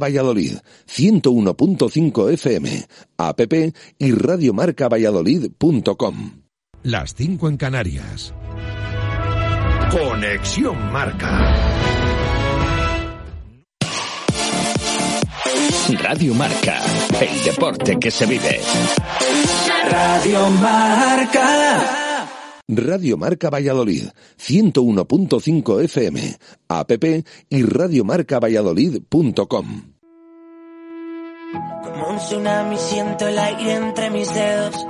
Valladolid, 101.5 FM, app y radiomarcavalladolid.com. Las 5 en Canarias. Conexión Marca. Radio Marca, el deporte que se vive. Radio Marca. Radio Marca Valladolid, 101.5 FM, app y radiomarcavalladolid.com. Como un tsunami siento el aire entre mis dedos.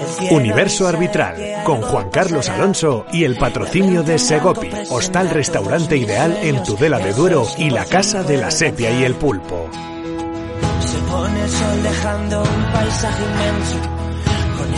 El cielo Universo Arbitral, con Juan Carlos Alonso y el patrocinio de Segopi, hostal restaurante ideal en Tudela de Duero y la Casa de la Sepia y el Pulpo. Se pone el sol dejando un paisaje inmenso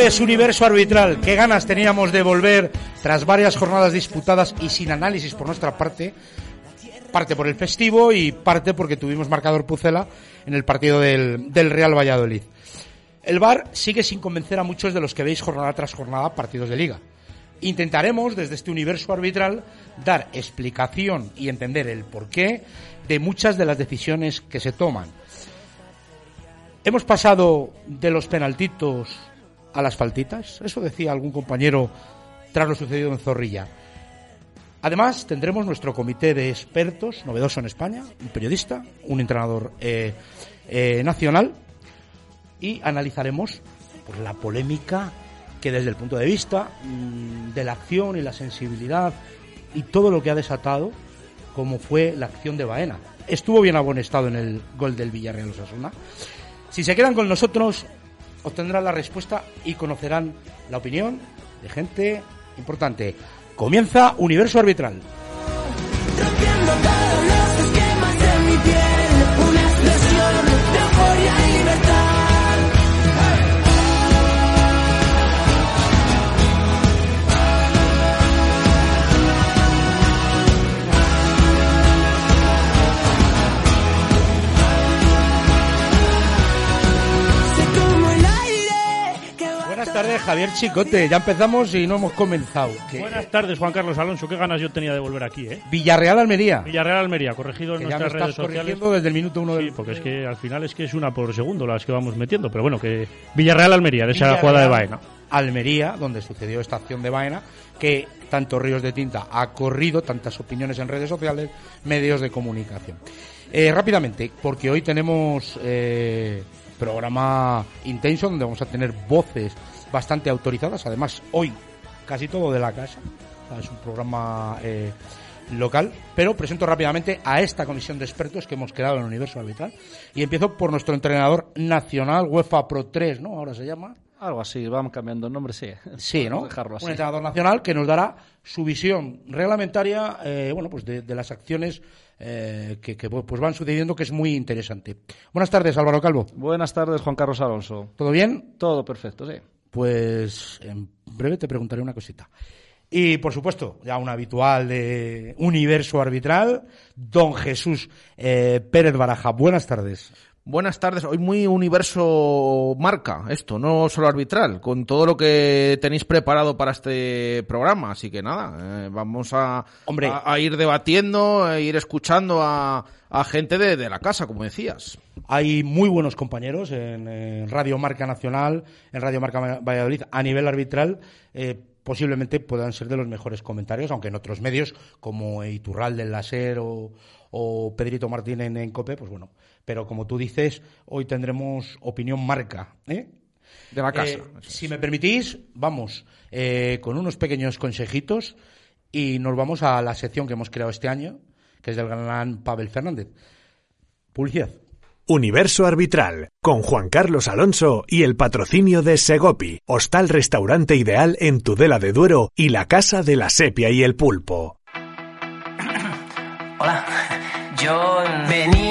Tardes, Universo Arbitral. Qué ganas teníamos de volver tras varias jornadas disputadas y sin análisis por nuestra parte. Parte por el festivo y parte porque tuvimos marcador Pucela en el partido del, del Real Valladolid. El VAR sigue sin convencer a muchos de los que veis jornada tras jornada partidos de liga. Intentaremos, desde este universo arbitral, dar explicación y entender el porqué de muchas de las decisiones que se toman. Hemos pasado de los penaltitos a las faltitas. Eso decía algún compañero tras lo sucedido en Zorrilla. Además, tendremos nuestro comité de expertos, novedoso en España, un periodista, un entrenador eh, eh, nacional, y analizaremos pues, la polémica que desde el punto de vista mm, de la acción y la sensibilidad y todo lo que ha desatado, como fue la acción de Baena. Estuvo bien estado en el gol del Villarreal Osasuna. Si se quedan con nosotros, obtendrán la respuesta y conocerán la opinión de gente importante. Comienza Universo Arbitral. Tardes, Javier Chicote. Ya empezamos y no hemos comenzado. Buenas tardes, Juan Carlos Alonso. Qué ganas yo tenía de volver aquí, ¿eh? Villarreal Almería. Villarreal Almería, corregido en Que ya me nuestras estás redes sociales. corrigiendo desde el minuto uno Sí, del porque es que al final es que es una por segundo las que vamos metiendo. Pero bueno, que Villarreal Almería, de esa jugada de Baena. Almería, donde sucedió esta acción de Baena, que tanto Ríos de Tinta ha corrido, tantas opiniones en redes sociales, medios de comunicación. Eh, rápidamente, porque hoy tenemos eh, programa intenso donde vamos a tener voces bastante autorizadas, además hoy casi todo de la casa, es un programa eh, local, pero presento rápidamente a esta comisión de expertos que hemos creado en el universo arbitral y empiezo por nuestro entrenador nacional UEFA Pro 3, ¿no? Ahora se llama. Algo así, vamos cambiando el nombre, sí. Sí, ¿no? Dejarlo así. Un entrenador nacional que nos dará su visión reglamentaria, eh, bueno, pues de, de las acciones eh, que, que, pues van sucediendo, que es muy interesante. Buenas tardes, Álvaro Calvo. Buenas tardes, Juan Carlos Alonso. ¿Todo bien? Todo perfecto, sí. Pues en breve te preguntaré una cosita. Y por supuesto, ya un habitual de Universo Arbitral, don Jesús eh, Pérez Baraja. Buenas tardes. Buenas tardes. Hoy muy universo marca esto, no solo arbitral, con todo lo que tenéis preparado para este programa. Así que nada, eh, vamos a, Hombre. a, a ir debatiendo, a ir escuchando a, a gente de, de la casa, como decías. Hay muy buenos compañeros en, Radio Marca Nacional, en Radio Marca Valladolid, a nivel arbitral. eh, posiblemente puedan ser de los mejores comentarios, aunque en otros medios como Iturralde, del Laser o, o Pedrito Martín en, en COPE, pues bueno. Pero como tú dices, hoy tendremos opinión marca. ¿eh? De la casa. Eh, si me permitís, vamos eh, con unos pequeños consejitos y nos vamos a la sección que hemos creado este año, que es del gran Pavel Fernández. Publicidad. Universo Arbitral, con Juan Carlos Alonso y el patrocinio de Segopi, hostal restaurante ideal en Tudela de Duero y la casa de la sepia y el pulpo. Hola, yo venía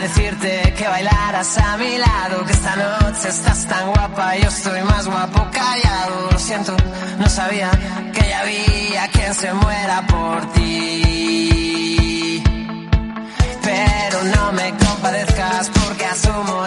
decirte que bailaras a mi lado, que esta noche estás tan guapa, yo estoy más guapo callado. Lo siento, no sabía que ya había quien se muera por ti. Pero no me compadezcas porque asumo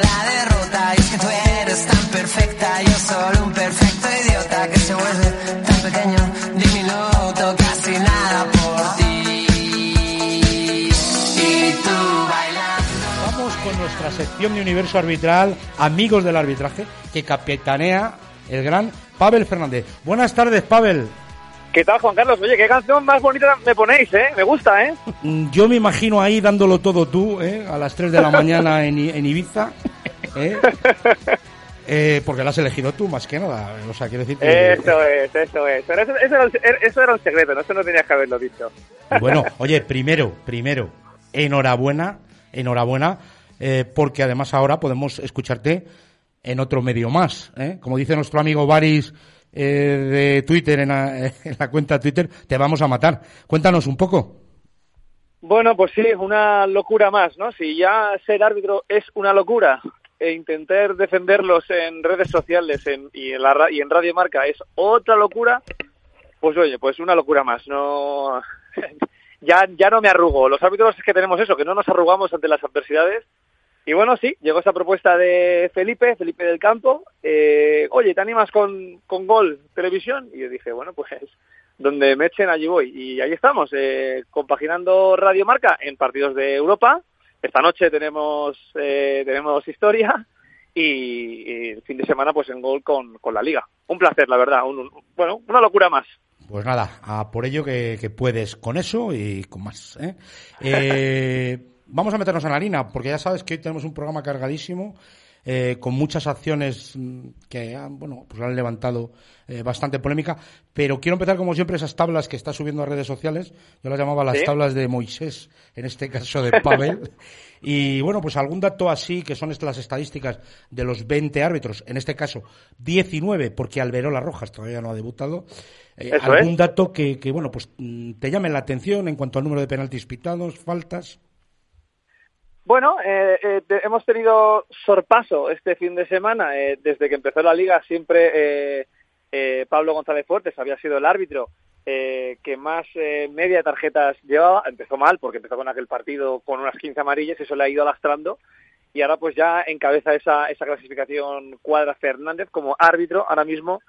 sección de universo arbitral, amigos del arbitraje, que capitanea el gran Pavel Fernández. Buenas tardes, Pavel. ¿Qué tal, Juan Carlos? Oye, qué canción más bonita me ponéis, ¿eh? Me gusta, ¿eh? Mm, Yo me imagino ahí dándolo todo tú, ¿eh? a las 3 de la mañana en, Ibiza. ¿eh? Eh, porque la has elegido tú, más que nada. O sea, quiero decir que... Eso es, eso es. Pero eso, eso era, un, eso era un secreto, ¿no? Eso no tenías que haberlo dicho. Bueno, oye, primero, primero, enhorabuena, enhorabuena, eh, porque además ahora podemos escucharte en otro medio más. ¿eh? Como dice nuestro amigo Baris eh, de Twitter, en la, en la cuenta Twitter, te vamos a matar. Cuéntanos un poco. Bueno, pues sí, una locura más, ¿no? Si ya ser árbitro es una locura e intentar defenderlos en redes sociales en- y, en la, Radio Marca es otra locura, pues oye, pues una locura más. No, ya, ya no me arrugo. Los árbitros es que tenemos eso, que no nos arrugamos ante las adversidades. Y bueno, sí, llegó esa propuesta de Felipe, Felipe del Campo. eh, Oye, ¿te animas con, con Gol Televisión? Y yo dije, bueno, pues donde me echen, allí voy. Y ahí estamos, eh, compaginando Radio Marca en partidos de Europa. Esta noche tenemos, eh, tenemos historia y, el fin de semana pues en Gol con, con la Liga. Un placer, la verdad. Un- bueno, una locura más. Pues nada, a por ello que, que puedes con eso y con más. ¿eh? Eh, vamos a meternos en la harina, porque ya sabes que hoy tenemos un programa cargadísimo, eh, con muchas acciones mm, que han, bueno, pues han levantado eh, bastante polémica, pero quiero empezar como siempre esas tablas que está subiendo a redes sociales, yo las llamaba las Sí. tablas de Moisés, en este caso de Pavel, y bueno, pues algún dato así, que son estas las estadísticas de los 20 árbitros, en este caso 19, porque Alberola Rojas todavía no ha debutado, Eso algún es. dato que, que, bueno, pues mm, te llame la atención en cuanto al número de penaltis pitados, faltas. Bueno, eh, eh, hemos tenido sorpaso este fin de semana. eh, desde que empezó la liga siempre eh, eh, Pablo González Fuertes había sido el árbitro eh, que más eh, media de tarjetas llevaba. Empezó mal porque empezó con aquel partido con unas 15 amarillas y eso le ha ido lastrando. Y ahora pues ya encabeza esa, esa clasificación Cuadra Fernández como árbitro ahora mismo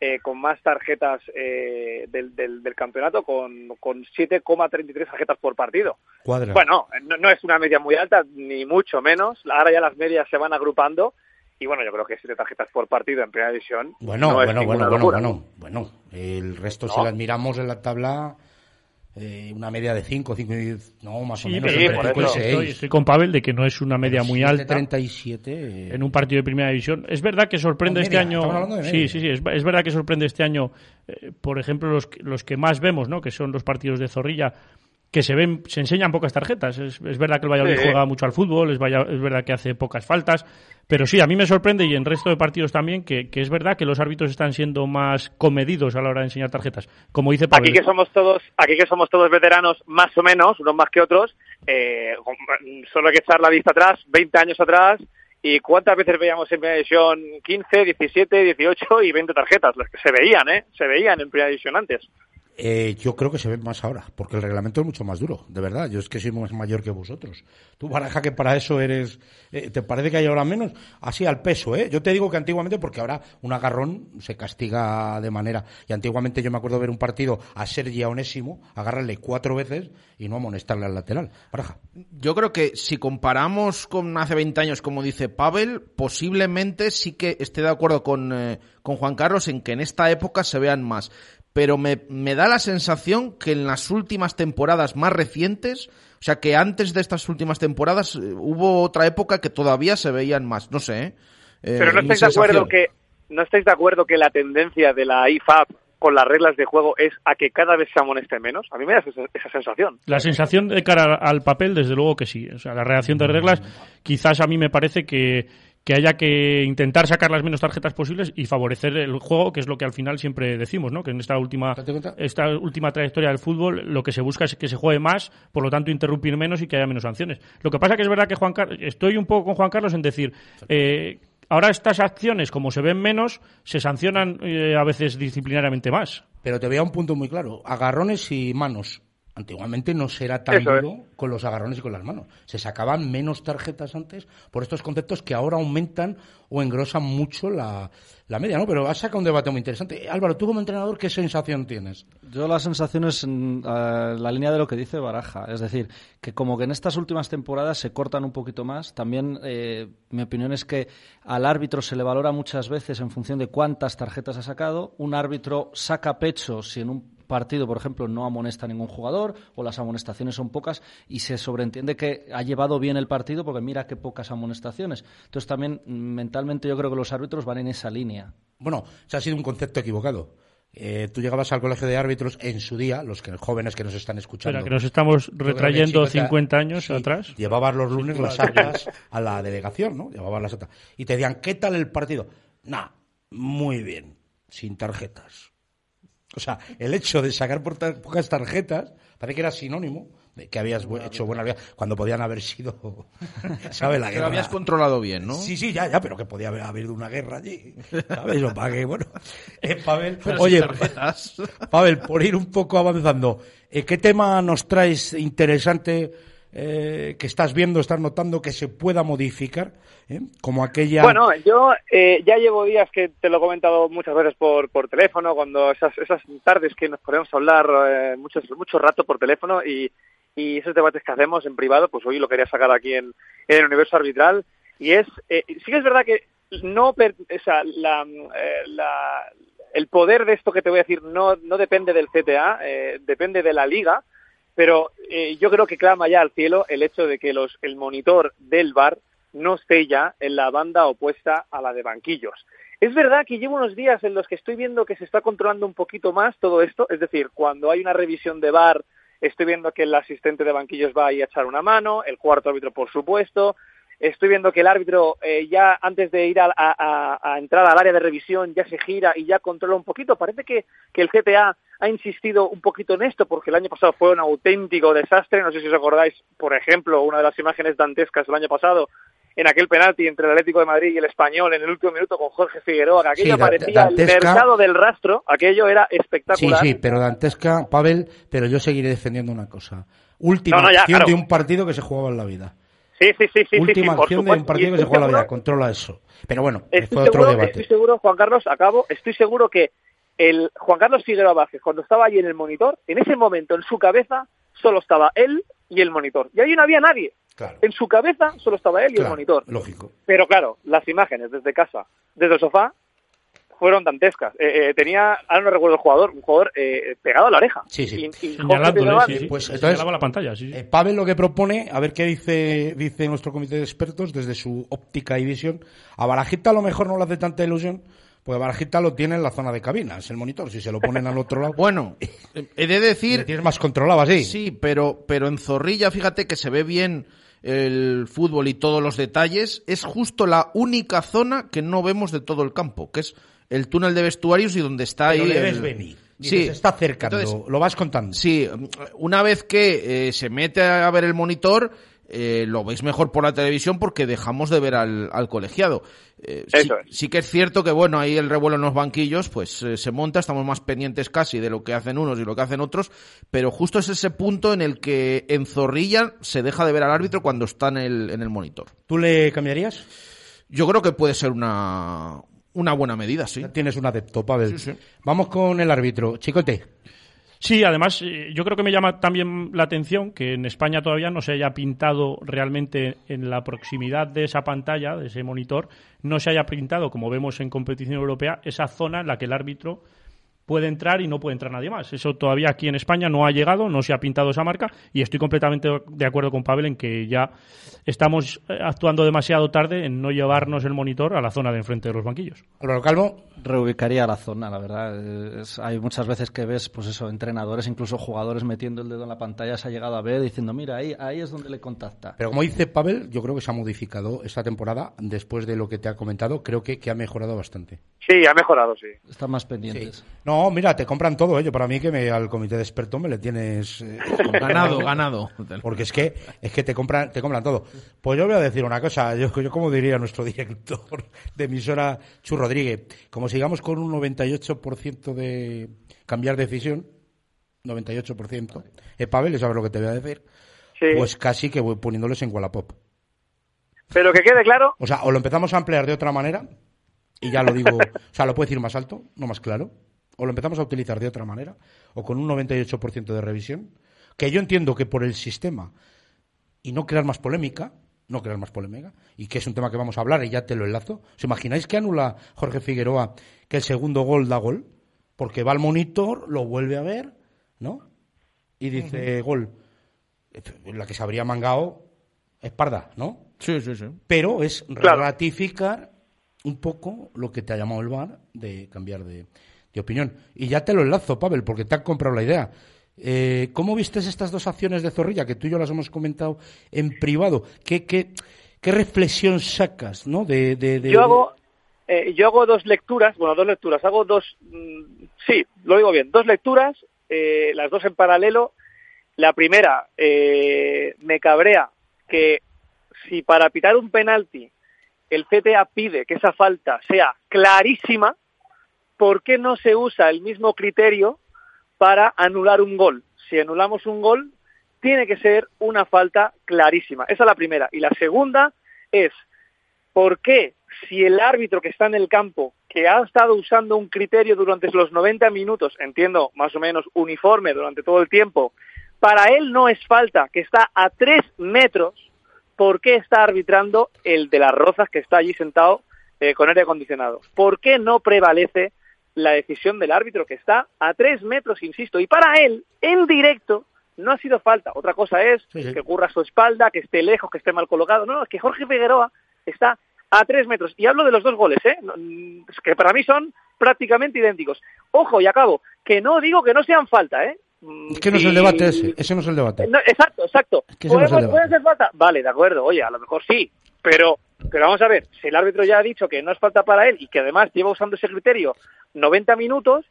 eh, con más tarjetas eh, del, del, del campeonato, con, con 7,33 tarjetas por partido. Cuadra. Bueno, no, no es una media muy alta, ni mucho menos. Ahora ya las medias se van agrupando. Y bueno, yo creo que siete tarjetas por partido en primera división. Bueno, no bueno, bueno, bueno, bueno, bueno. El resto, No. si las miramos en la tabla, eh, una media de 5, 5 y no, más o Sí, menos, pero entre por eso. estoy, estoy con Pavel de que no es una media muy alta 37. eh, en un partido de primera división. Es verdad que sorprende este año. Sí, sí, sí. Es, es verdad que sorprende este año, eh, por ejemplo, los, que- los que más vemos, ¿no? Que son los partidos de Zorrilla, que se ven, se enseñan pocas tarjetas. Es, es verdad que el Valladolid Sí. juega mucho al fútbol, es, vaya- es verdad que hace pocas faltas, pero sí, a mí me sorprende y en resto de partidos también que, que es verdad que los árbitros están siendo más comedidos a la hora de enseñar tarjetas. Como dice Pavel. Aquí que somos todos, aquí que somos todos veteranos, más o menos, unos más que otros, eh, solo hay que echar la vista atrás, 20 años atrás, y cuántas veces veíamos en primera división 15, 17, 18 y 20 tarjetas, las que se veían, ¿eh? Se veían en primera división antes. Eh, yo creo que se ve más ahora, porque el reglamento es mucho más duro, de verdad. Yo es que soy más mayor que vosotros. Tú, Baraja, que para eso eres. eh, ¿Te parece que hay ahora menos? Así al peso, ¿eh? Yo te digo que antiguamente, porque ahora un agarrón se castiga de manera. Y antiguamente yo me acuerdo ver un partido a Sergi Onésimo, agarrarle cuatro veces y no amonestarle al lateral. Baraja. Yo creo que si comparamos con hace 20 años, como dice Pavel, posiblemente sí que esté de acuerdo con, eh, con Juan Carlos en que en esta época se vean más. Pero me, me da la sensación que en las últimas temporadas más recientes, o sea que antes de estas últimas temporadas eh, hubo otra época que todavía se veían más. No sé, ¿eh? Eh, Pero no estáis de acuerdo que no estáis de acuerdo que la tendencia de la IFAB con las reglas de juego es a que cada vez se amoneste menos. A mí me da esa, esa sensación. La sensación de cara al papel, desde luego que sí. O sea, la redacción de reglas, quizás a mí me parece que, que haya que intentar sacar las menos tarjetas posibles y favorecer el juego, que es lo que al final siempre decimos, ¿no? Que en esta última, esta última trayectoria del fútbol lo que se busca es que se juegue más, por lo tanto interrumpir menos y que haya menos sanciones. Lo que pasa que es verdad que Juan Carlos, estoy un poco con Juan Carlos en decir, eh, ahora estas acciones, como se ven menos, se sancionan eh, a veces disciplinariamente más. Pero te voy a un punto muy claro. Agarrones y manos. Antiguamente no será tan Eso es. duro con los agarrones y con las manos. Se sacaban menos tarjetas antes por estos conceptos que ahora aumentan o engrosan mucho la, la media, ¿no? Pero has sacado un debate muy interesante. Eh, Álvaro, tú como entrenador, ¿qué sensación tienes? Yo la sensación es mm, eh, la línea de lo que dice Baraja, es decir, que como que en estas últimas temporadas se cortan un poquito más. También eh, mi opinión es que al árbitro se le valora muchas veces en función de cuántas tarjetas ha sacado. Un árbitro saca pecho si en un partido, por ejemplo, no amonesta a ningún jugador o las amonestaciones son pocas y se sobreentiende que ha llevado bien el partido porque mira qué pocas amonestaciones. Entonces también mm, mentalmente yo creo que los árbitros van en esa línea. Bueno, se ha sido un concepto equivocado. Eh, tú llegabas al colegio de árbitros en su día, los que, jóvenes que nos están escuchando. Espera, que nos estamos retrayendo Joder, 50 años sí, atrás. Llevabas los lunes las actas a la delegación, ¿no? Llevabas las actas. Y te decían, ¿qué tal el partido? Nah, muy bien, sin tarjetas. O sea, el hecho de sacar por tar- pocas tarjetas parece que era sinónimo de que habías bu- hecho buena vida cuando podían haber sido, ¿sabes? La Que guerra. lo habías controlado bien, ¿no? Sí, sí, ya, ya, pero que podía haber habido una guerra allí. ¿Sabes? O para que, bueno. Eh, Pavel, Pero oye. Pavel, por ir un poco avanzando, eh, ¿qué tema nos traes interesante eh, que estás viendo, estás notando que se pueda modificar? eh? Como aquella. Bueno, yo eh, ya llevo días que te lo he comentado muchas veces por, por teléfono, cuando esas, esas tardes que nos ponemos a hablar eh, mucho, mucho rato por teléfono y, y esos debates que hacemos en privado, pues hoy lo quería sacar aquí en, el universo arbitral. Y es, eh, sí que es verdad que no, o el poder de esto que te voy a decir no, no depende del CTA, eh, depende de la liga, pero eh, yo creo que clama ya al cielo el hecho de que los, el monitor del bar no esté ya en la banda opuesta a la de banquillos. Es verdad que llevo unos días en los que estoy viendo que se está controlando un poquito más todo esto, es decir, cuando hay una revisión de bar, estoy viendo que el asistente de banquillos va ahí a echar una mano, el cuarto árbitro por supuesto, estoy viendo que el árbitro eh, ya antes de ir a, a- entrar al área de revisión ya se gira y ya controla un poquito. Parece que, que el CTA ha insistido un poquito en esto porque el año pasado fue un auténtico desastre. No sé si os acordáis, por ejemplo, una de las imágenes dantescas del año pasado en aquel penalti entre el Atlético de Madrid y el Español en el último minuto con Jorge Figueroa, que aquello Sí, parecía el mercado del rastro, aquello era Sí, espectacular. sí, pero dantesca, Pavel, pero yo seguiré defendiendo una cosa. Última No, no, ya, acción claro. de un partido que se jugaba en la vida. Sí, sí, sí, sí, sí, Última sí, acción de un partido que se juega en la vida. Controla eso. Pero bueno, Estoy fue otro seguro, debate. estoy seguro, Juan Carlos, acabo, estoy seguro que el Juan Carlos Figueroa Vázquez, cuando estaba ahí en el monitor, en ese momento en su cabeza solo estaba él y el monitor. Y ahí no había nadie. En su cabeza solo estaba él y el monitor. Lógico. Pero claro, las imágenes desde casa, desde el sofá, fueron dantescas. Eh, eh, tenía, ahora no recuerdo el jugador, un jugador eh, pegado a la oreja. Sí, sí. Y- y sí, sí. Pues entonces, señalaba la pantalla, sí, sí. Eh, Pavel lo que propone, a ver qué dice, dice nuestro comité de expertos desde su óptica y visión. A Barajita a lo mejor no le hace tanta ilusión, porque Barajita lo tiene en la zona de cabinas, el monitor. Si se lo ponen al otro lado, Bueno, he de decir... tienes más controlado así. Sí, pero, pero en Zorrilla, fíjate que se ve bien el fútbol y todos los detalles. Es justo la única zona que no vemos de todo el campo, que es el túnel de vestuarios y donde está Pero ahí. el- venir. Sí, Dices, está acercando, Entonces, lo vas contando. Sí, una vez que eh, se mete a ver el monitor, eh, lo veis mejor por la televisión porque dejamos de ver al, al colegiado. Eh, sí, Eso es. sí que es cierto que, bueno, ahí el revuelo en los banquillos, pues eh, se monta, estamos más pendientes casi de lo que hacen unos y lo que hacen otros, pero justo es ese punto en el que en Zorrilla se deja de ver al árbitro cuando está en el, en el monitor. ¿Tú le cambiarías? Yo creo que puede ser una, una buena medida, sí. Ya tienes un adepto, Pavel. Sí, sí. Vamos con el árbitro. Chicote. Sí, además, eh, yo creo que me llama también la atención que en España todavía no se haya pintado realmente en la proximidad de esa pantalla, de ese monitor, no se haya pintado, como vemos en competición europea, esa zona en la que el árbitro puede entrar y no puede entrar nadie más. Eso todavía aquí en España no ha llegado, no se ha pintado esa marca y estoy completamente de acuerdo con Pavel en que ya estamos eh, actuando demasiado tarde en no llevarnos el monitor a la zona de enfrente de los banquillos. Álvaro Calvo. Reubicaría la zona, la verdad. Es- hay muchas veces que ves, pues eso, entrenadores, incluso jugadores metiendo el dedo en la pantalla, se ha llegado a ver diciendo, mira, ahí, ahí es donde le contacta. Pero como dice Pavel, yo creo que se ha modificado esta temporada después de lo que te ha comentado. Creo que, que ha mejorado bastante. Sí, ha mejorado, sí. Están más pendientes. No, mira, te compran todo, ¿eh? Yo para mí que me, al comité de expertos me le tienes eh, Ganado, ganado. Porque es que es que te compran te compran todo. Pues yo voy a decir una cosa, yo, yo como diría nuestro director de emisora Chu Rodríguez, como sigamos con un 98% de cambiar decisión, 98%, eh, Pavel, ¿sabes lo que te voy a decir? Sí. Pues casi que voy poniéndoles en Wallapop. Pero que quede claro, O sea, o lo empezamos a emplear de otra manera, y ya lo digo, o sea, lo puedo decir más alto, no más claro, o lo empezamos a utilizar de otra manera, o con un 98% de revisión, que yo entiendo que por el sistema, y no crear más polémica, no crear más polémica, y que es un tema que vamos a hablar, y ya te lo enlazo. ¿Os imagináis que anula Jorge Figueroa que el segundo gol da gol? Porque va al monitor, lo vuelve a ver, ¿no? Y dice, gol. La que se habría mangado es parda, ¿no? Sí, sí, sí. pero es Claro. ratificar un poco lo que te ha llamado el VAR de cambiar de, de opinión. Y ya te lo enlazo, Pavel, porque te han comprado la idea. Eh, ¿Cómo vistes estas dos acciones de Zorrilla, que tú y yo las hemos comentado en privado? ¿Qué, qué, qué reflexión sacas ¿no? de, de- de- yo hago, eh, yo hago dos lecturas, bueno, dos lecturas, hago dos, mm, sí, lo digo bien, dos lecturas, eh, las dos en paralelo. La primera, eh, me cabrea que si para pitar un penalti el CTA pide que esa falta sea clarísima, ¿por qué no se usa el mismo criterio para anular un gol? Si anulamos un gol, tiene que ser una falta clarísima. Esa es la primera. Y la segunda es, ¿por qué si el árbitro que está en el campo, que ha estado usando un criterio durante los 90 minutos, entiendo más o menos uniforme durante todo el tiempo, para él no es falta, que está a tres metros, ¿por qué está arbitrando el de las rozas que está allí sentado eh, con aire acondicionado? ¿Por qué no prevalece la decisión del árbitro que está a tres metros, insisto? Y para él, en directo, no ha sido falta. Otra cosa es Sí, sí. que ocurra a su espalda, que esté lejos, que esté mal colocado. No, no, es que Jorge Figueroa está a tres metros. Y hablo de los dos goles, ¿eh? Mm, que para mí son prácticamente idénticos. Ojo, y acabo, que no digo que no sean falta, ¿eh? Mm, Es que no es el debate ese, ese no es el debate. no, exacto, exacto. que ese no es el ¿Podemos- debate. ¿Puede ser falta? Vale, de acuerdo. Oye, a lo mejor sí. Pero, pero vamos a ver, si el árbitro ya ha dicho que no es falta para él y que además lleva usando ese criterio 90 minutos,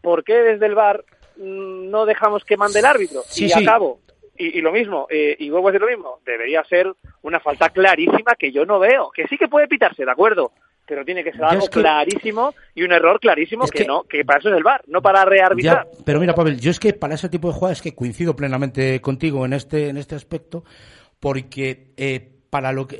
¿por qué desde el bar no dejamos que mande el árbitro? Sí, y sí. acabo. Y, y lo mismo, eh, y vuelvo a decir lo mismo, debería ser una falta clarísima que yo no veo, que sí que puede pitarse, de acuerdo, pero tiene que ser algo es que- clarísimo y un error clarísimo Es que, que- no, que para eso es el bar, no para rearbitrar. Ya, pero mira, Pavel, yo es que para ese tipo de jugadas que coincido plenamente contigo en este, en este aspecto, porque eh, para lo que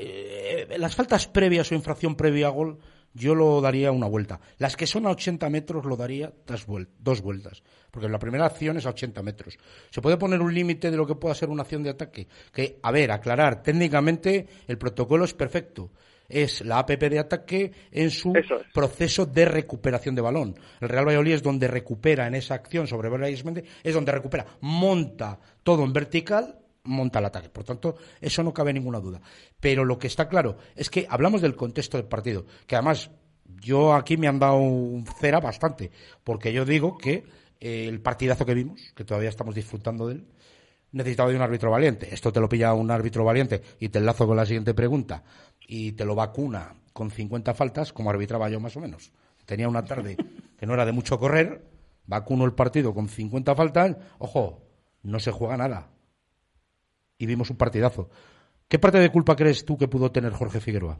eh, las faltas previas o infracción previa a gol, yo lo daría una vuelta. Las que son a 80 metros lo daría dos, vuel- dos vueltas, porque la primera acción es a 80 metros. Se puede poner un límite de lo que pueda ser una acción de ataque, que, a ver, aclarar, técnicamente el protocolo es perfecto. Es la APP de ataque en su Eso es. proceso de recuperación de balón. El Real Valladolid es donde recupera en esa acción sobre Méndez, es donde recupera, monta todo en vertical, monta el ataque. Por tanto, eso no cabe ninguna duda. Pero lo que está claro es que hablamos del contexto del partido, que además yo aquí me han dado un cera bastante, porque yo digo que eh, el partidazo que vimos, que todavía estamos disfrutando de él, necesitaba de un árbitro valiente. Esto te lo pilla un árbitro valiente y te enlazo con la siguiente pregunta y te lo vacuna con 50 faltas, como arbitraba yo más o menos. Tenía una tarde que no era de mucho correr, vacuno el partido con 50 faltas, ojo, no se juega nada. Y vimos un partidazo. ¿Qué parte de culpa crees tú que pudo tener Jorge Figueroa?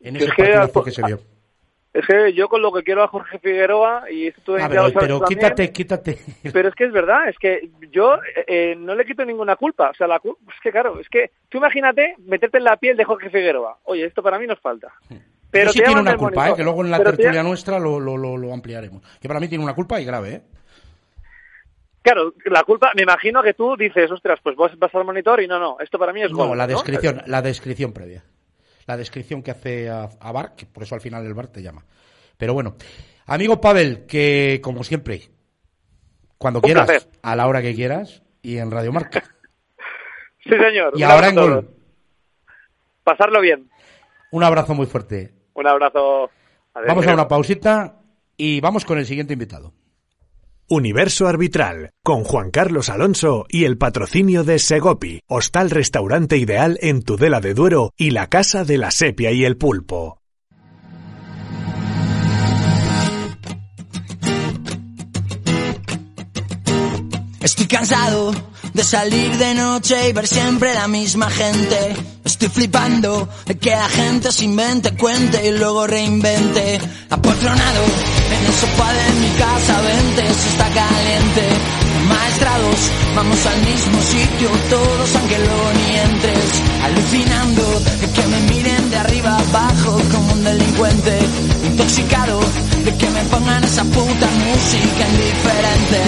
En ese Es que partidazo que se vio. Es que yo con lo que quiero a Jorge Figueroa, y esto tú Ah, lo sabes pero también, quítate, quítate. Pero es que es verdad, es que yo eh, eh, no le quito ninguna culpa. O sea, la es que claro, es que tú imagínate meterte en la piel de Jorge Figueroa. Oye, esto para mí nos falta. Pero sí tiene una culpa. ¿eh? que luego en la te- tertulia nuestra lo, lo, lo, lo ampliaremos. Que para mí tiene una culpa y grave, ¿eh? Claro, la culpa, me imagino que tú dices, ostras, pues vos vas al monitor y no, no, esto para mí es No, gol. la descripción, la descripción previa. La descripción que hace a, a Bar, que por eso al final el Bar te llama. Pero bueno, amigo Pavel, que como siempre, cuando Un quieras, placer. a la hora que quieras, y en Radio Marca. Sí, señor. Y ahora en gol. Pasarlo bien. Un abrazo muy fuerte. Un abrazo. Adiós. Vamos a una pausita y vamos con el siguiente invitado. Universo Arbitral, con Juan Carlos Alonso y el patrocinio de Segopi, hostal restaurante ideal en Tudela de Duero y la Casa de la Sepia y el Pulpo. Estoy cansado de salir de noche y ver siempre la misma gente. Estoy flipando de que la gente se invente, cuente y luego reinvente. Apoltronado en el sofá de mi casa, vente, si está caliente. Maestrados, vamos al mismo sitio, todos aunque luego ni entres. Alucinando de que me miren de arriba abajo como un delincuente. Intoxicado de que me pongan esa puta música indiferente.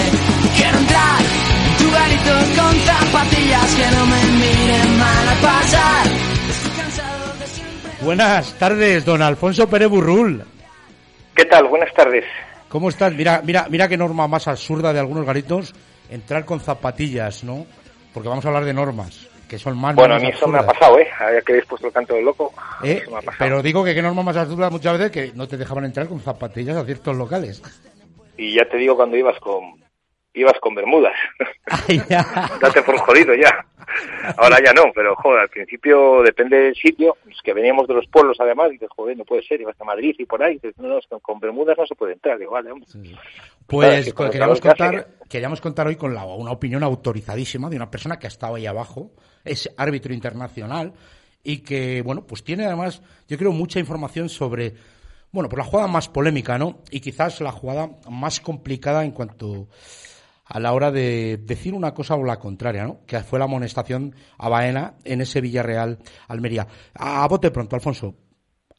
Quiero entrar en tu garito con zapatillas que no me miren mal a pasar. Estoy cansado de siempre. Buenas tardes, don Alfonso Pérez Burrul. ¿Qué tal? Buenas tardes. ¿Cómo estás? Mira, mira, mira qué norma más absurda de algunos garitos entrar con zapatillas, ¿no? Porque vamos a hablar de normas, que son más Bueno, a mí eso me ha pasado, ¿eh? Ahora que habéis puesto el canto del loco, ¿Eh? eso me ha pasado. Pero digo que qué norma más absurda muchas veces que no te dejaban entrar con zapatillas a ciertos locales. Y ya te digo cuando ibas con ibas con bermudas. Ay, ya. Date por jodido ya. Ahora ya no, pero joder, al principio depende del sitio. Es que veníamos de los pueblos además y dices, joder, no puede ser, ibas a Madrid y por ahí. Dices, no, no, con bermudas no se puede entrar. Digo, vale, hombre. Pues es que con el queríamos que contar, queríamos contar hoy con la, una opinión autorizadísima de una persona que ha estado ahí abajo, es árbitro internacional y que, bueno, pues tiene además, yo creo, mucha información sobre, bueno, pues la jugada más polémica, ¿no? Y quizás la jugada más complicada en cuanto a la hora de decir una cosa o la contraria, ¿no? Que fue la amonestación a Baena en ese Villarreal Almería. A, a bote pronto, Alfonso.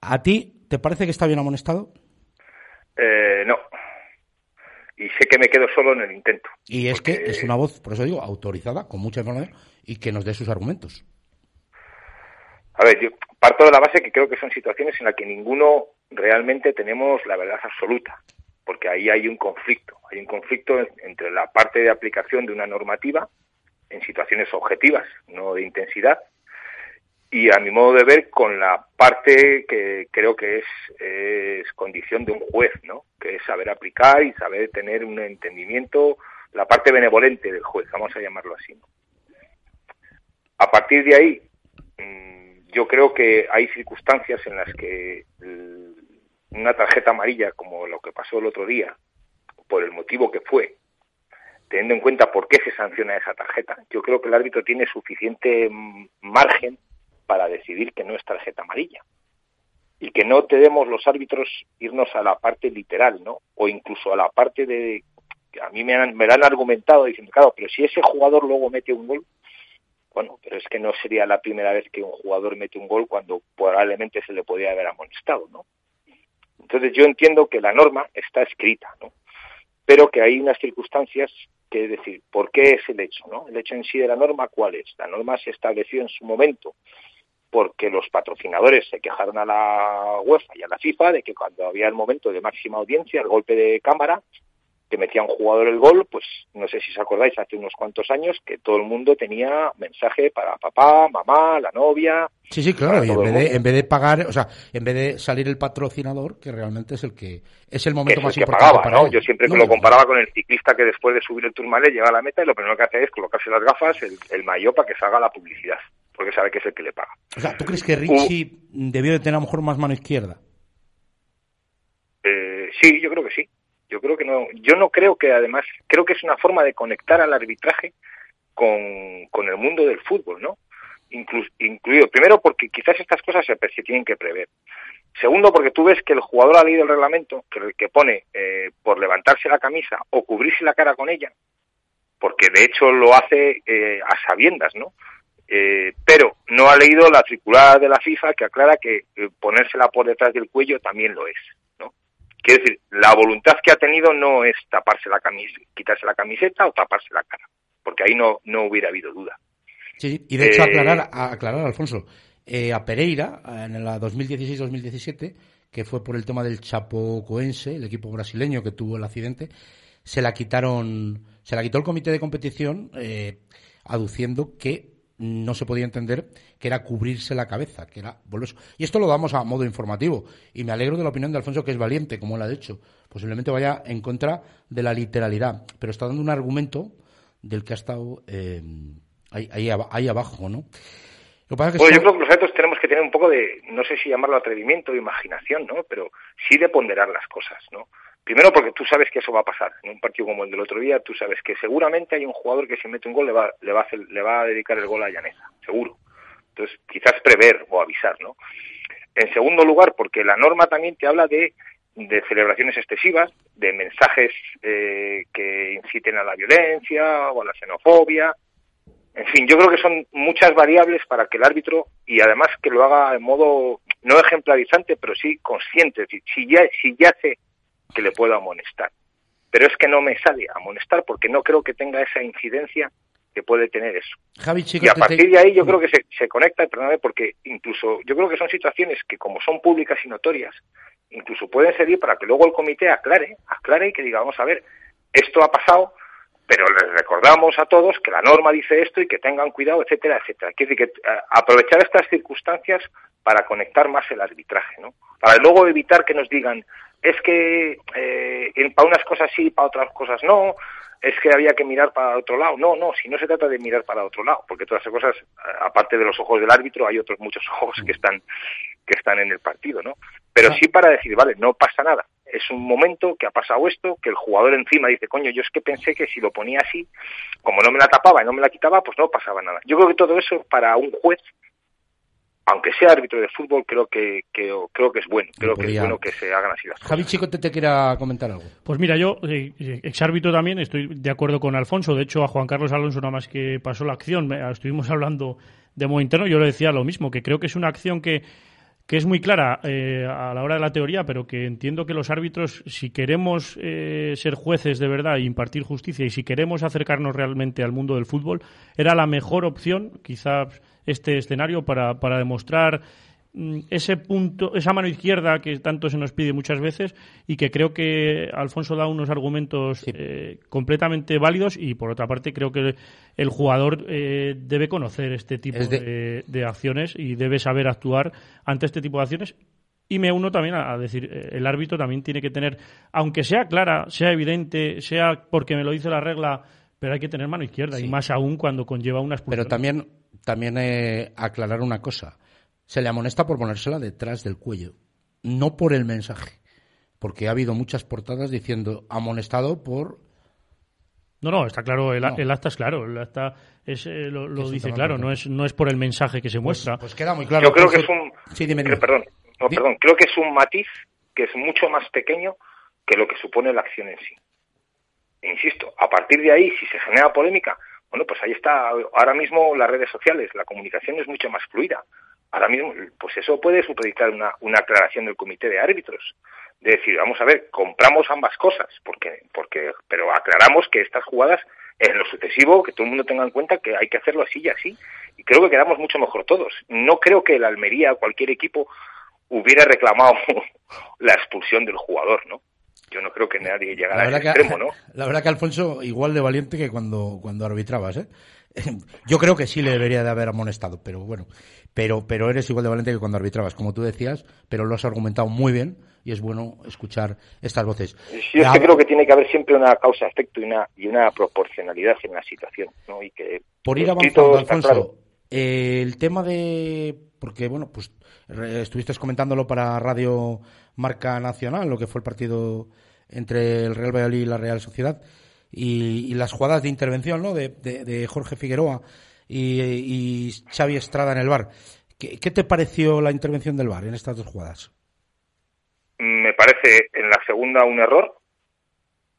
¿A ti te parece que está bien amonestado? Eh, no. Y sé que me quedo solo en el intento. Y es que es una voz, por eso digo, autorizada, con mucha información y que nos dé sus argumentos. A ver, yo parto de la base que creo que son situaciones en las que ninguno realmente tenemos la verdad absoluta, porque ahí hay un conflicto, hay un conflicto en- entre la parte de aplicación de una normativa en situaciones objetivas, no de intensidad, y a mi modo de ver con la parte que creo que es, condición de un juez, ¿no? Que es saber aplicar y saber tener un entendimiento, la parte benevolente del juez, vamos a llamarlo así. ¿no? A partir de ahí, mm, yo creo que hay circunstancias en las que una tarjeta amarilla, como lo que pasó el otro día, por el motivo que fue, teniendo en cuenta por qué se sanciona esa tarjeta, yo creo que el árbitro tiene suficiente margen para decidir que no es tarjeta amarilla. Y que no debemos los árbitros irnos a la parte literal, ¿no? O incluso a la parte de... A mí me han, me han argumentado diciendo, claro, pero si ese jugador luego mete un gol, bueno, pero es que no sería la primera vez que un jugador mete un gol cuando probablemente se le podía haber amonestado, ¿no? Entonces yo entiendo que la norma está escrita, ¿no? Pero que hay unas circunstancias que es decir, ¿por qué es el hecho, no? El hecho en sí de la norma, ¿cuál es? La norma se estableció en su momento porque los patrocinadores se quejaron a la UEFA y a la FIFA de que cuando había el momento de máxima audiencia, el golpe de cámara, que metía un jugador el gol, pues no sé si os acordáis, hace unos cuantos años que todo el mundo tenía mensaje para papá, mamá, la novia. Sí, sí, claro, y en vez, de, en vez de pagar, o sea, en vez de salir el patrocinador, que realmente es el que es el que momento es el más que importante pagaba, para ¿no? él. Yo siempre No, lo comparaba con el ciclista que después de subir el Tourmalet llega a la meta y lo primero que hace es colocarse las gafas, el, el maillot para que salga la publicidad, porque sabe que es el que le paga. O sea, ¿tú crees que Richie debió de tener a lo mejor más mano izquierda? Eh, sí, yo creo que sí. Yo creo que no. Yo no creo que además creo que es una forma de conectar al arbitraje con, con el mundo del fútbol, ¿no? incluido. Primero, porque quizás estas cosas se, se, tienen que prever. Segundo, porque tú ves que el jugador ha leído el reglamento que, que pone eh, por levantarse la camisa o cubrirse la cara con ella, porque de hecho lo hace eh, a sabiendas, ¿no? Eh, pero no ha leído la circular de la FIFA que aclara que eh, ponérsela por detrás del cuello también lo es, ¿no? Quiere decir, la voluntad que ha tenido no es taparse la camisa, quitarse la camiseta o taparse la cara, porque ahí no, no hubiera habido duda. Sí, y de hecho, aclarar, aclarar, Alfonso, a Pereira, en la 2016-2017, que fue por el tema del Chapocoense, el equipo brasileño que tuvo el accidente, se la quitaron, se la quitó el comité de competición, aduciendo que no se podía entender que era cubrirse la cabeza, que era. Y esto lo damos a modo informativo. Y me alegro de la opinión de Alfonso, que es valiente, como él ha dicho. Posiblemente vaya en contra de la literalidad, pero está dando un argumento del que ha estado eh, ahí, ahí, abajo, ¿no? Lo que yo creo que nosotros tenemos que tener un poco de, no sé si llamarlo atrevimiento o imaginación, ¿no? Pero sí de ponderar las cosas, ¿no? Primero porque tú sabes que eso va a pasar. En un partido como el del otro día, tú sabes que seguramente hay un jugador que si mete un gol le va, le va, a, le va a dedicar el gol a Llaneza, seguro. Entonces, quizás prever o avisar, ¿no? En segundo lugar, porque la norma también te habla de, de celebraciones excesivas, de mensajes eh, que inciten a la violencia o a la xenofobia. En fin, yo creo que son muchas variables para que el árbitro, y además que lo haga en modo no ejemplarizante, pero sí consciente. Si ya, si ya hace que le puedo amonestar. Pero es que no me sale amonestar porque no creo que tenga esa incidencia que puede tener eso. y a partir de ahí yo creo que se, se conecta, perdóname, porque incluso yo creo que son situaciones que como son públicas y notorias, incluso pueden servir para que luego el comité aclare, aclare y que diga, vamos a ver, esto ha pasado, pero les recordamos a todos que la norma dice esto y que tengan cuidado, etcétera, etcétera. Quiere decir que eh, aprovechar estas circunstancias para conectar más el arbitraje, ¿no? Para luego evitar que nos digan, es que eh, para unas cosas sí, para otras cosas no, es que había que mirar para otro lado. No, no, si no se trata de mirar para otro lado, porque todas esas cosas, aparte de los ojos del árbitro, hay otros muchos ojos que están, que están en el partido, ¿no? Pero sí para decir, vale, no pasa nada. Es un momento que ha pasado esto, que el jugador encima dice, coño, yo es que pensé que si lo ponía así, como no me la tapaba y no me la quitaba, pues no pasaba nada. Yo creo que todo eso para un juez aunque sea árbitro de fútbol, creo que, creo que es bueno. Creo que es bueno que se hagan así las cosas. Javi Chico, te, quiera comentar algo. Pues mira, yo, eh, eh, exárbitro también, estoy de acuerdo con Alfonso. De hecho, a Juan Carlos Alonso nada más que pasó la acción, estuvimos hablando de modo interno, yo le decía lo mismo, que creo que es una acción que que es muy clara eh, a la hora de la teoría, pero que entiendo que los árbitros, si queremos eh, ser jueces de verdad e impartir justicia y si queremos acercarnos realmente al mundo del fútbol, era la mejor opción, quizás este escenario, para, para demostrar ese punto, esa mano izquierda que tanto se nos pide muchas veces y que creo que Alfonso da unos argumentos eh, completamente válidos y por otra parte creo que el jugador eh, debe conocer este tipo de... acciones y debe saber actuar ante este tipo de acciones. Y me uno también a, decir, eh, el árbitro también tiene que tener, aunque sea clara, sea evidente, sea porque me lo dice la regla, pero hay que tener mano izquierda y más aún cuando conlleva una expulsión. Pero también, también aclarar una cosa se le amonesta por ponérsela detrás del cuello, no por el mensaje, porque ha habido muchas portadas diciendo amonestado por... No, no, está claro, el, acta es claro, el acta es, eh, lo, dice claro, no es, no es por el mensaje que se pues, muestra. Pues, queda muy claro. Yo creo que es un... Sí, dime, Perdón, perdón, creo que es un matiz que es mucho más pequeño que lo que supone la acción en sí. insisto, a partir de ahí, si se genera polémica, bueno, pues ahí está, ahora mismo las redes sociales, la comunicación es mucho más fluida ahora mismo, pues eso puede supeditar una, una aclaración del comité de árbitros. De decir, vamos a ver, compramos ambas cosas, porque, porque, pero aclaramos que estas jugadas, en lo sucesivo, que todo el mundo tenga en cuenta que hay que hacerlo así y así. Y creo que quedamos mucho mejor todos. No creo que el Almería, cualquier equipo, hubiera reclamado la expulsión del jugador, ¿no? Yo no creo que nadie llegara a ese extremo, ¿no? La verdad que Alfonso, igual de valiente que cuando, cuando arbitrabas, ¿eh? Yo creo que sí le debería de haber amonestado, pero bueno, pero, pero eres igual de valiente que cuando arbitrabas, como tú decías, pero lo has argumentado muy bien y es bueno escuchar estas voces. Sí, es que creo que tiene que haber siempre una causa-efecto y una, y una proporcionalidad en la situación, ¿no? Y que Por ir avanzando, Alfonso, el tema de... Porque, bueno, pues estuviste comentándolo para Radio Marca Nacional, lo que fue el partido entre el Real Valladolid y la Real Sociedad, y, las jugadas de intervención, ¿no?, de, Jorge Figueroa y, Xavi Estrada en el bar. ¿Qué, ¿Qué te pareció la intervención del bar en estas dos jugadas? Me parece en la segunda un error,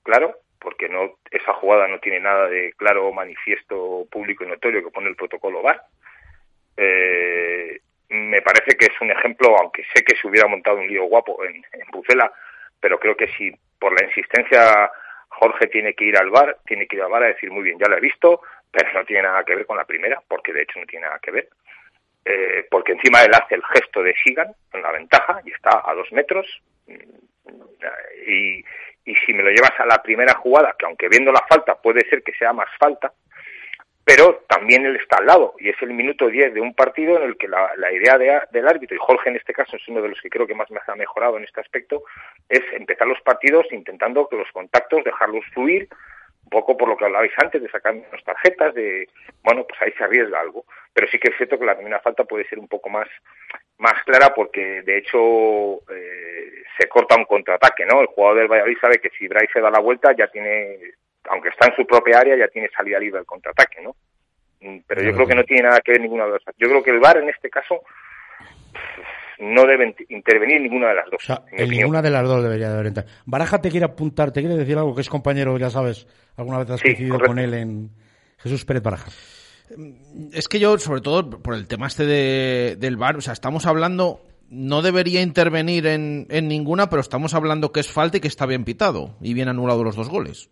claro, porque no esa jugada no tiene nada de claro manifiesto público y notorio que pone el protocolo VAR. Eh, me parece que es un ejemplo, aunque sé que se hubiera montado un lío guapo en, en pero creo que si por la insistencia Jorge tiene que ir al bar, tiene que ir al bar a decir muy bien, ya lo he visto, pero no tiene nada que ver con la primera, porque de hecho no tiene nada que ver. Eh, porque encima él hace el gesto de sigan en la ventaja y está a dos metros y, y si me lo llevas a la primera jugada, que aunque viendo la falta puede ser que sea más falta, pero también él está al lado y es el minuto 10 de un partido en el que la, idea de, del árbitro, y Jorge en este caso es uno de los que creo que más me ha mejorado en este aspecto, es empezar los partidos intentando que los contactos, dejarlos fluir, un poco por lo que hablabais antes, de sacar menos tarjetas, de, bueno, pues ahí se arriesga algo. Pero sí que es cierto que la primera falta puede ser un poco más, más clara porque de hecho eh, se corta un contraataque, ¿no? El jugador del Valladolid sabe que si Bryce se da la vuelta ya tiene, aunque está en su propia área, ya tiene salida libre del contraataque, ¿no? Mm, Pero yo creo que no tiene nada que ver ninguna de las Yo creo que el VAR en este caso no debe intervenir ninguna de las dos. O sea, en ninguna de las dos debería de haber entrado. Baraja te quiere apuntar, te quiere decir algo que es compañero, ya sabes, alguna vez has Sí, coincidido correcto. con él en Jesús Pérez Baraja. Es que yo, sobre todo por el tema este de, del VAR, o sea, estamos hablando, no debería intervenir en, en ninguna, pero estamos hablando que es falta y que está bien pitado y bien anulado los dos goles.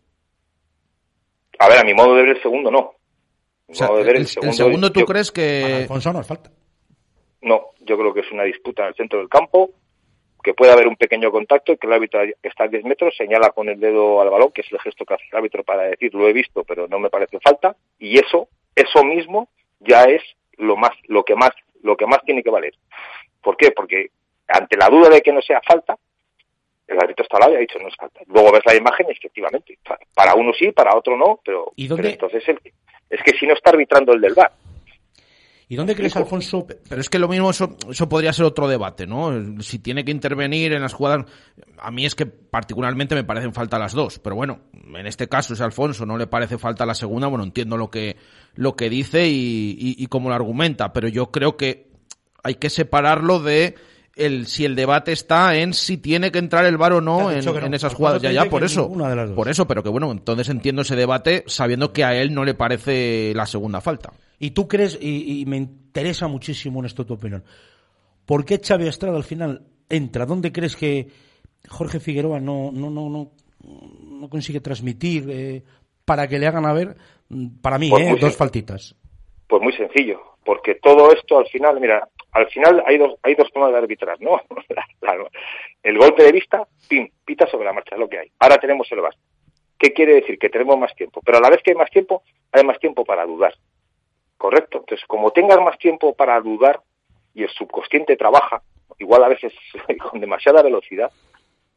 A ver, a mi modo de ver el segundo no. Mi O sea, modo de ver el, el segundo, ¿tú yo- crees que...? Alfonso no es falta. No, yo creo que es una disputa en el centro del campo, que puede haber un pequeño contacto y que el árbitro que está a 10 metros señala con el dedo al balón, que es el gesto que hace el árbitro para decir lo he visto, pero no me parece falta, y eso, eso mismo ya es lo más, lo que más, lo que más tiene que valer. ¿Por qué? Porque ante la duda de que no sea falta, el árbitro está al lado y ha dicho no es falta. Luego ves la imagen y efectivamente, pa- para uno sí, para otro no, pero, ¿Y dónde- pero entonces el, es que si no está arbitrando el del VAR. ¿Y dónde crees, Alfonso? Pero es que lo mismo, eso, eso podría ser otro debate, ¿no? Si tiene que intervenir en las jugadas. A mí es que particularmente me parecen falta las dos. Pero bueno, en este caso, a Alfonso no le parece falta la segunda, bueno, entiendo lo que, lo que dice y, y, y cómo lo argumenta. Pero yo creo que hay que separarlo de el si el debate está en si tiene que entrar el VAR o no en, no. en esas jugadas. Ya, ya, por eso. ninguna de las dos. Por eso, pero que bueno, entonces entiendo ese debate sabiendo que a él no le parece la segunda falta. Y tú crees, y, y me interesa muchísimo en esto tu opinión, ¿por qué Xavi Estrada al final entra? ¿Dónde crees que Jorge Figueroa no, no, no, no, no consigue transmitir eh, para que le hagan a ver, mm, para mí, Pues eh, dos faltitas? Pues muy sencillo, porque todo esto al final, mira, al final hay dos, hay dos formas de arbitrar, ¿no? La- el golpe de vista, pim, pita sobre la marcha, es lo que hay. Ahora tenemos el VAR. ¿Qué quiere decir? Que tenemos más tiempo. Pero a la vez que hay más tiempo, hay más tiempo para dudar. ¿Correcto? Entonces, como tengas más tiempo para dudar y el subconsciente trabaja, igual a veces con demasiada velocidad,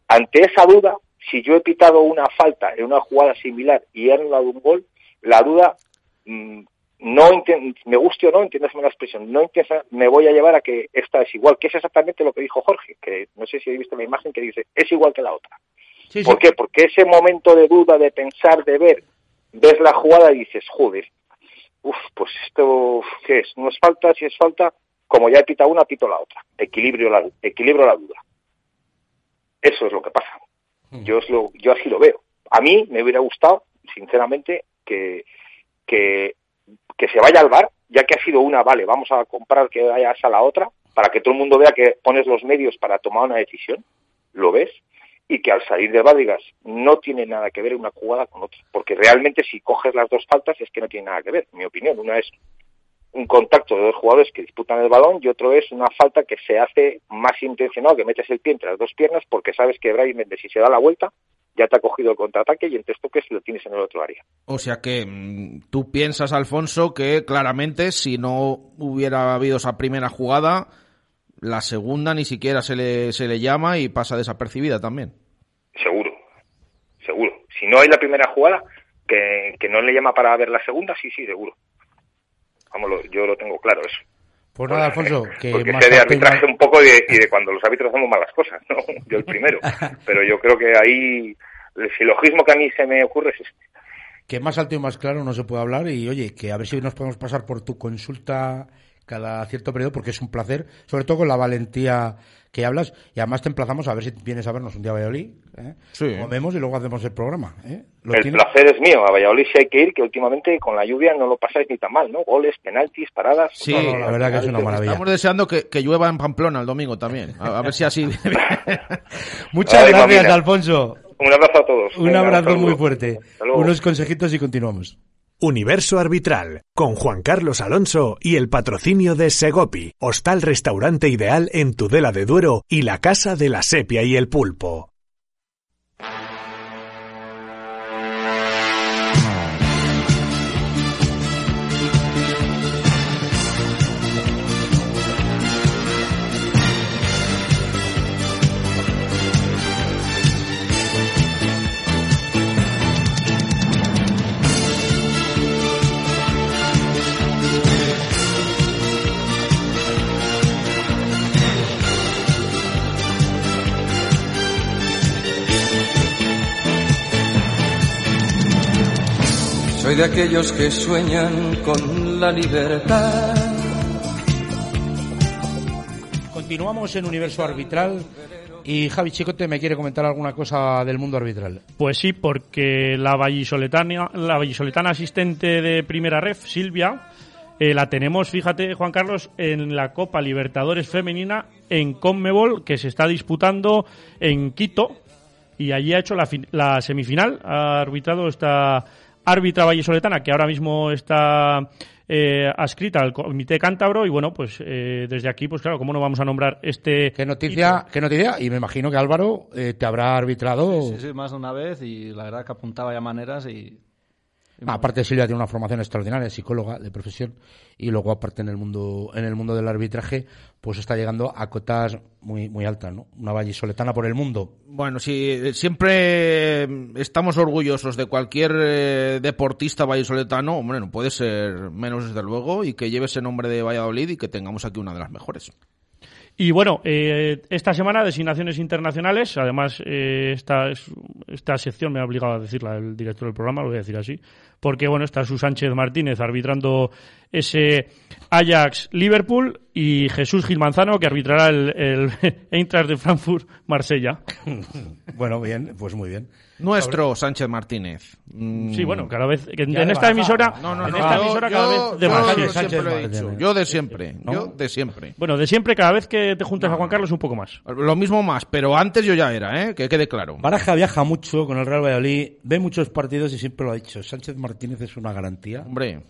ante esa duda, si yo he pitado una falta en una jugada similar y he anulado un gol, la duda mm, no me guste o no, entiéndaseme la expresión, no intenta- me voy a llevar a que esta es igual, que es exactamente lo que dijo Jorge, que no sé si habéis visto la imagen que dice, es igual que la otra. Sí, ¿Por qué? Porque ese momento de duda, de pensar, de ver, ves la jugada y dices, joder, uff, pues esto, ¿qué es? No es falta, si es falta, como ya he pitado una, pito la otra. Equilibrio la, equilibrio la duda. Eso es lo que pasa. Yo, es lo, yo así lo veo. A mí me hubiera gustado, sinceramente, que, que, que se vaya al bar, ya que ha sido una, vale, vamos a comprar que vayas a la otra, para que todo el mundo vea que pones los medios para tomar una decisión, lo ves, y que al salir de bar no tiene nada que ver una jugada con otra, porque realmente si coges las dos faltas es que no tiene nada que ver, en mi opinión. Una es un contacto de dos jugadores que disputan el balón y otro es una falta que se hace más intencional, que metes el pie entre las dos piernas porque sabes que Bray Méndez si se da la vuelta ya te ha cogido el contraataque y en tres toques lo tienes en el otro área. O sea que mm, tú piensas, Alfonso, que claramente si no hubiera habido esa primera jugada, la segunda ni siquiera se le, se le llama y pasa desapercibida también. Seguro, seguro. Si no hay la primera jugada, que, que no le llama para ver la segunda, sí, sí, seguro. Vamos, lo- yo lo tengo claro eso. Pues nada, Alfonso, que Porque más sé de arbitraje un poco y de, y de cuando los árbitros hacemos malas cosas, ¿no? Yo el primero. Pero yo creo que ahí el silogismo que a mí se me ocurre es este. que más alto y más claro no se puede hablar y oye, que a ver si nos podemos pasar por tu consulta cada cierto periodo porque es un placer, sobre todo con la valentía que hablas y además te emplazamos a ver si vienes a vernos un día a Valladolid, ¿eh? Sí. comemos y luego hacemos el programa. ¿eh? ¿Lo El tienes? placer es mío. A Valladolid sí hay que ir, que últimamente con la lluvia no lo pasáis ni tan mal, ¿no? Goles, penaltis, paradas. Sí, No, no, la verdad que es una maravilla. Estamos deseando que, que llueva en Pamplona el domingo también. A, a ver si así. Muchas gracias, mamina. Alfonso. Un abrazo a todos. Un Venga, abrazo muy fuerte. Unos consejitos y continuamos. Universo Arbitral, con Juan Carlos Alonso y el patrocinio de Segopi, hostal restaurante ideal en Tudela de Duero y la Casa de la Sepia y el Pulpo. Soy de aquellos que sueñan con la libertad. Continuamos en Universo Arbitral y Javi Chicote me quiere comentar alguna cosa del mundo arbitral. Pues sí, porque la vallisoletana, la vallisoletana asistente de primera ref, Silvia, eh, la tenemos, fíjate, Juan Carlos, en la Copa Libertadores Femenina en Conmebol, que se está disputando en Quito, y allí ha hecho la, la semifinal, ha arbitrado esta árbitra vallisoletana, que ahora mismo está eh, adscrita al Comité Cántabro, y bueno, pues eh, desde aquí, pues claro, ¿cómo no vamos a nombrar este... ¿Qué noticia? ¿Qué noticia? Y me imagino que Álvaro eh, te habrá arbitrado. Sí, sí, más de una vez y la verdad que apuntaba ya maneras y... Aparte Silvia tiene una formación extraordinaria, es psicóloga de profesión y luego aparte en el mundo en el mundo del arbitraje pues está llegando a cotas muy muy altas, ¿no? Una vallisoletana por el mundo. Bueno, sí, eh, siempre eh, estamos orgullosos de cualquier eh, deportista vallisoletano. Hombre, no puede ser menos desde luego y que lleve ese nombre de Valladolid y que tengamos aquí una de las mejores. Y bueno, eh, esta semana designaciones internacionales, además eh, esta, es- esta sección me ha obligado a decirla el director del programa, lo voy a decir así, porque bueno, está Su Sánchez Martínez arbitrando ese Ajax-Liverpool y Jesús Gil Manzano que arbitrará el, el Eintracht de Frankfurt-Marsella. bueno, bien, pues muy bien. Nuestro Sánchez Martínez. Mm. Sí, bueno, cada vez, que en, esta emisora, No, no, en no, esta yo- emisora yo- cada vez de yo más. siempre Sí. lo he dicho. Yo de siempre, yo de siempre. Bueno, de siempre, cada vez que te juntas a Juan Carlos, un poco más. Lo mismo más, pero antes yo ya era, ¿eh? Que quede claro. Baraja viaja mucho con el Real Valladolid, ve muchos partidos y siempre lo ha dicho. Sánchez Martínez es una garantía. Hombre.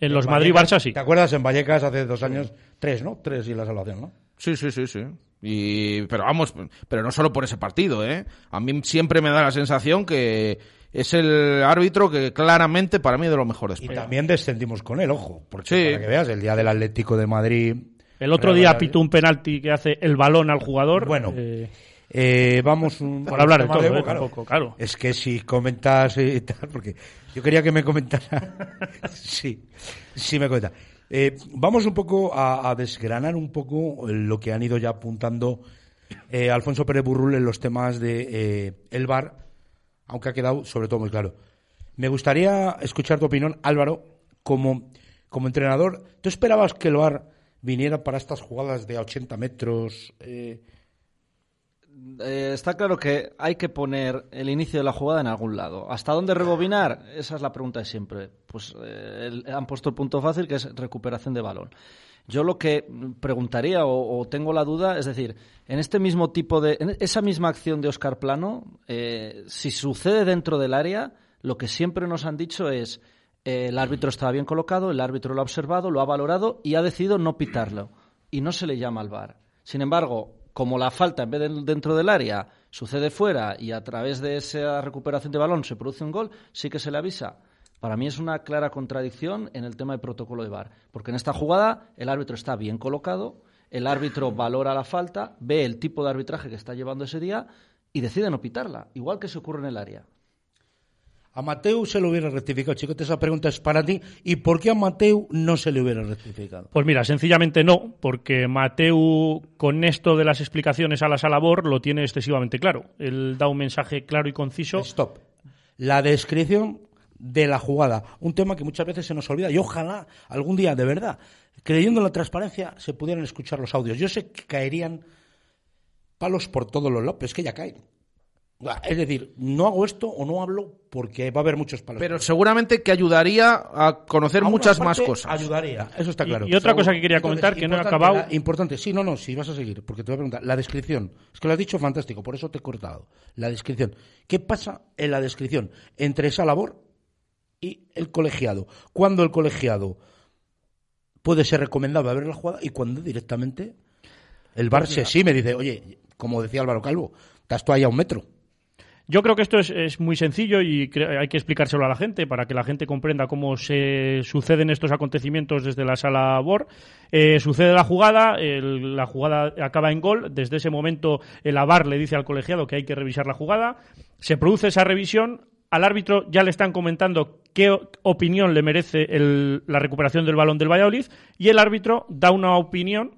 En los Madrid-Barça sí. ¿Te acuerdas en Vallecas hace dos años? Tres, ¿no? Tres y la salvación, ¿no? Sí, sí, sí, sí. Y, pero vamos, pero no solo por ese partido, ¿eh? A mí siempre me da la sensación que es el árbitro que claramente para mí es de lo mejor de Y también descendimos con él, ojo. Porque Sí. para que veas, el día del Atlético de Madrid... El otro Real día pitó un penalti que hace el balón al jugador. Bueno, eh, Eh, vamos un, Por hablar de todo, Evo, eh, claro. tampoco, claro. Es que si comentas y tal, porque yo quería que me comentara. sí, sí me comenta. Eh, vamos un poco a, desgranar un poco lo que han ido ya apuntando eh, Alfonso Pérez Burrul en los temas de eh, el VAR, aunque ha quedado sobre todo muy claro. Me gustaría escuchar tu opinión, Álvaro, como, como entrenador. ¿Tú esperabas que el VAR viniera para estas jugadas de a 80 metros? eh, Eh, está claro que hay que poner el inicio de la jugada en algún lado. ¿Hasta dónde rebobinar? Esa es la pregunta de siempre. Pues eh, han puesto el punto fácil que es recuperación de balón. Yo lo que preguntaría o, tengo la duda, es decir, en este mismo tipo de, esa misma acción de Oscar Plano, eh, si sucede dentro del área, lo que siempre nos han dicho es el árbitro estaba bien colocado, el árbitro lo ha observado, lo ha valorado y ha decidido no pitarlo y no se le llama al VAR. Sin embargo, como la falta en vez de dentro del área sucede fuera y a través de esa recuperación de balón se produce un gol, sí que se le avisa. Para mí es una clara contradicción en el tema de protocolo de VAR, porque en esta jugada el árbitro está bien colocado, el árbitro valora la falta, ve el tipo de arbitraje que está llevando ese día y decide no pitarla, igual que se ocurre en el área. A Mateu se lo hubiera rectificado, chicote, esa pregunta es para ti. ¿Y por qué a Mateu no se le hubiera rectificado? Pues mira, sencillamente no, porque Mateu, con esto de las explicaciones a la salabor, lo tiene excesivamente claro. Él da un mensaje claro y conciso. Stop. La descripción de la jugada. Un tema que muchas veces se nos olvida y ojalá algún día, de verdad, creyendo en la transparencia, se pudieran escuchar los audios. Yo sé que caerían palos por todos los lados, pero es que ya caen. Es decir, no hago esto o no hablo porque va a haber muchos palos. Pero seguramente que ayudaría a conocer A muchas más cosas. Ayudaría, eso está claro. y otra Seguro. cosa que quería Entonces, comentar, que no he acabado. la- importante, sí, no, no, sí, vas a seguir, porque te voy a preguntar. La descripción. Es que lo has dicho fantástico, por eso te he cortado. La descripción. ¿Qué pasa en la descripción entre esa labor y el colegiado? Cuando el colegiado puede ser recomendado a ver la jugada y cuando directamente el bar se sí me dice, oye, como decía Álvaro Calvo, estás tú ahí a un metro. Yo creo que esto es, es muy sencillo y hay que explicárselo a la gente para que la gente comprenda cómo se suceden estos acontecimientos desde la sala BOR. Eh, sucede la jugada, la jugada acaba en gol. Desde ese momento el AVAR le dice al colegiado que hay que revisar la jugada. Se produce esa revisión. Al árbitro ya le están comentando qué opinión le merece el- la recuperación del balón del Valladolid y el árbitro da una opinión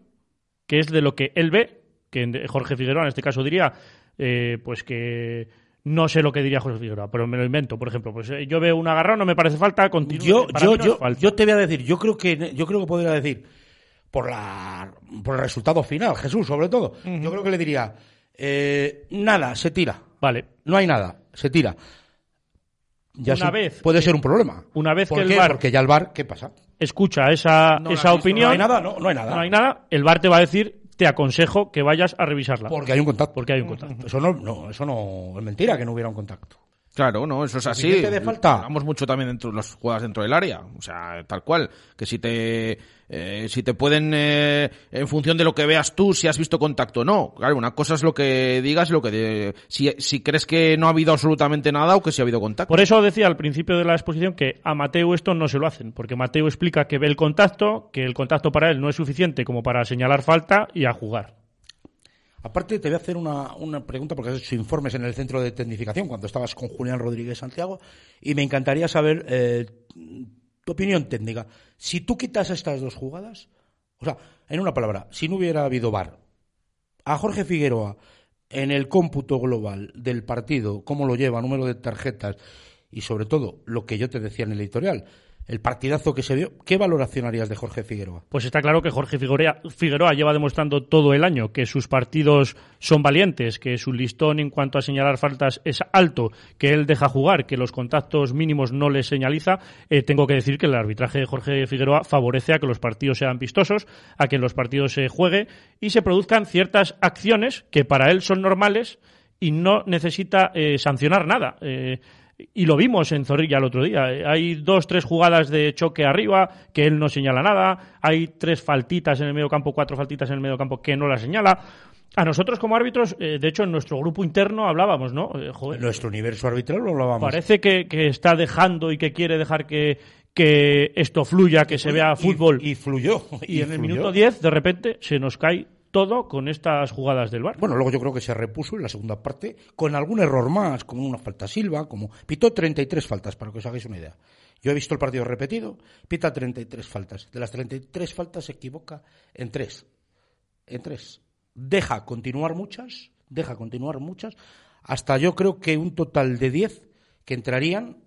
que es de lo que él ve, que Jorge Figueroa en este caso diría, eh, pues que no sé lo que diría Jorge Figueroa, pero me lo invento, por ejemplo, pues eh, yo veo un agarrón, no me parece falta, continúo. Yo, yo, no yo, yo te voy a decir, yo creo que yo creo que podría decir por la por el resultado final, Jesús, sobre todo. Yo creo que le diría eh, nada, se tira. Vale. No hay nada, se tira. Ya Una vez puede que- ser un problema. Una vez ¿Por que el Porque ya el bar, ¿qué pasa? escucha esa, No esa opinión, no hay nada, no, no hay nada. no hay nada, el VAR te va a decir, te aconsejo que vayas a revisarla. Porque hay un contacto. Porque hay un contacto. Eso no, no, eso no es mentira que no hubiera un contacto. Claro, no, eso es así. Suficiente de falta. Hablamos mucho también dentro de las jugadas dentro del área, o sea, tal cual, que si te eh, si te pueden eh, en función de lo que veas tú si has visto contacto o no. Claro, una cosa es lo que digas lo que de- si si crees que no ha habido absolutamente nada o que sí ha habido contacto. Por eso decía al principio de la exposición que a Mateo esto no se lo hacen, porque Mateo explica que ve el contacto, que el contacto para él no es suficiente como para señalar falta y a jugar. Aparte, te voy a hacer una, una pregunta, porque has hecho informes en el centro de tecnificación cuando estabas con Julián Rodríguez Santiago, y me encantaría saber eh, tu opinión técnica. Si tú quitas estas dos jugadas, o sea, en una palabra, si no hubiera habido VAR, a Jorge Figueroa, en el cómputo global del partido, cómo lo lleva, número de tarjetas, y sobre todo lo que yo te decía en el editorial, el partidazo que se dio, ¿qué valoración harías de Jorge Figueroa? Pues está claro que Jorge Figueroa, lleva demostrando todo el año que sus partidos son valientes, que su listón en cuanto a señalar faltas es alto, que él deja jugar, que los contactos mínimos no le señaliza. Eh, tengo que decir que el arbitraje de Jorge Figueroa favorece a que los partidos sean vistosos, a que en los partidos se juegue y se produzcan ciertas acciones que para él son normales y no necesita eh, sancionar nada. Eh, y lo vimos en Zorrilla el otro día. Hay dos, tres jugadas de choque arriba que él no señala nada. Hay tres faltitas en el medio campo, cuatro faltitas en el medio campo que no la señala. A nosotros como árbitros, eh, de hecho en nuestro grupo interno hablábamos, ¿no? Eh, joder, nuestro universo arbitral lo hablábamos. parece que, que está dejando y que quiere dejar que, que esto fluya, que se vea fútbol. Y, fluyó. Y en el minuto 10, de repente, se nos cae todo con estas jugadas del bar. Bueno, luego yo creo que se repuso en la segunda parte con algún error más, como una falta Silva, como pitó 33 faltas, para que os hagáis una idea. Yo he visto el partido repetido, pita 33 faltas. De las 33 faltas se equivoca en tres. En tres. Deja continuar muchas, deja continuar muchas, hasta yo creo que un total de 10 que entrarían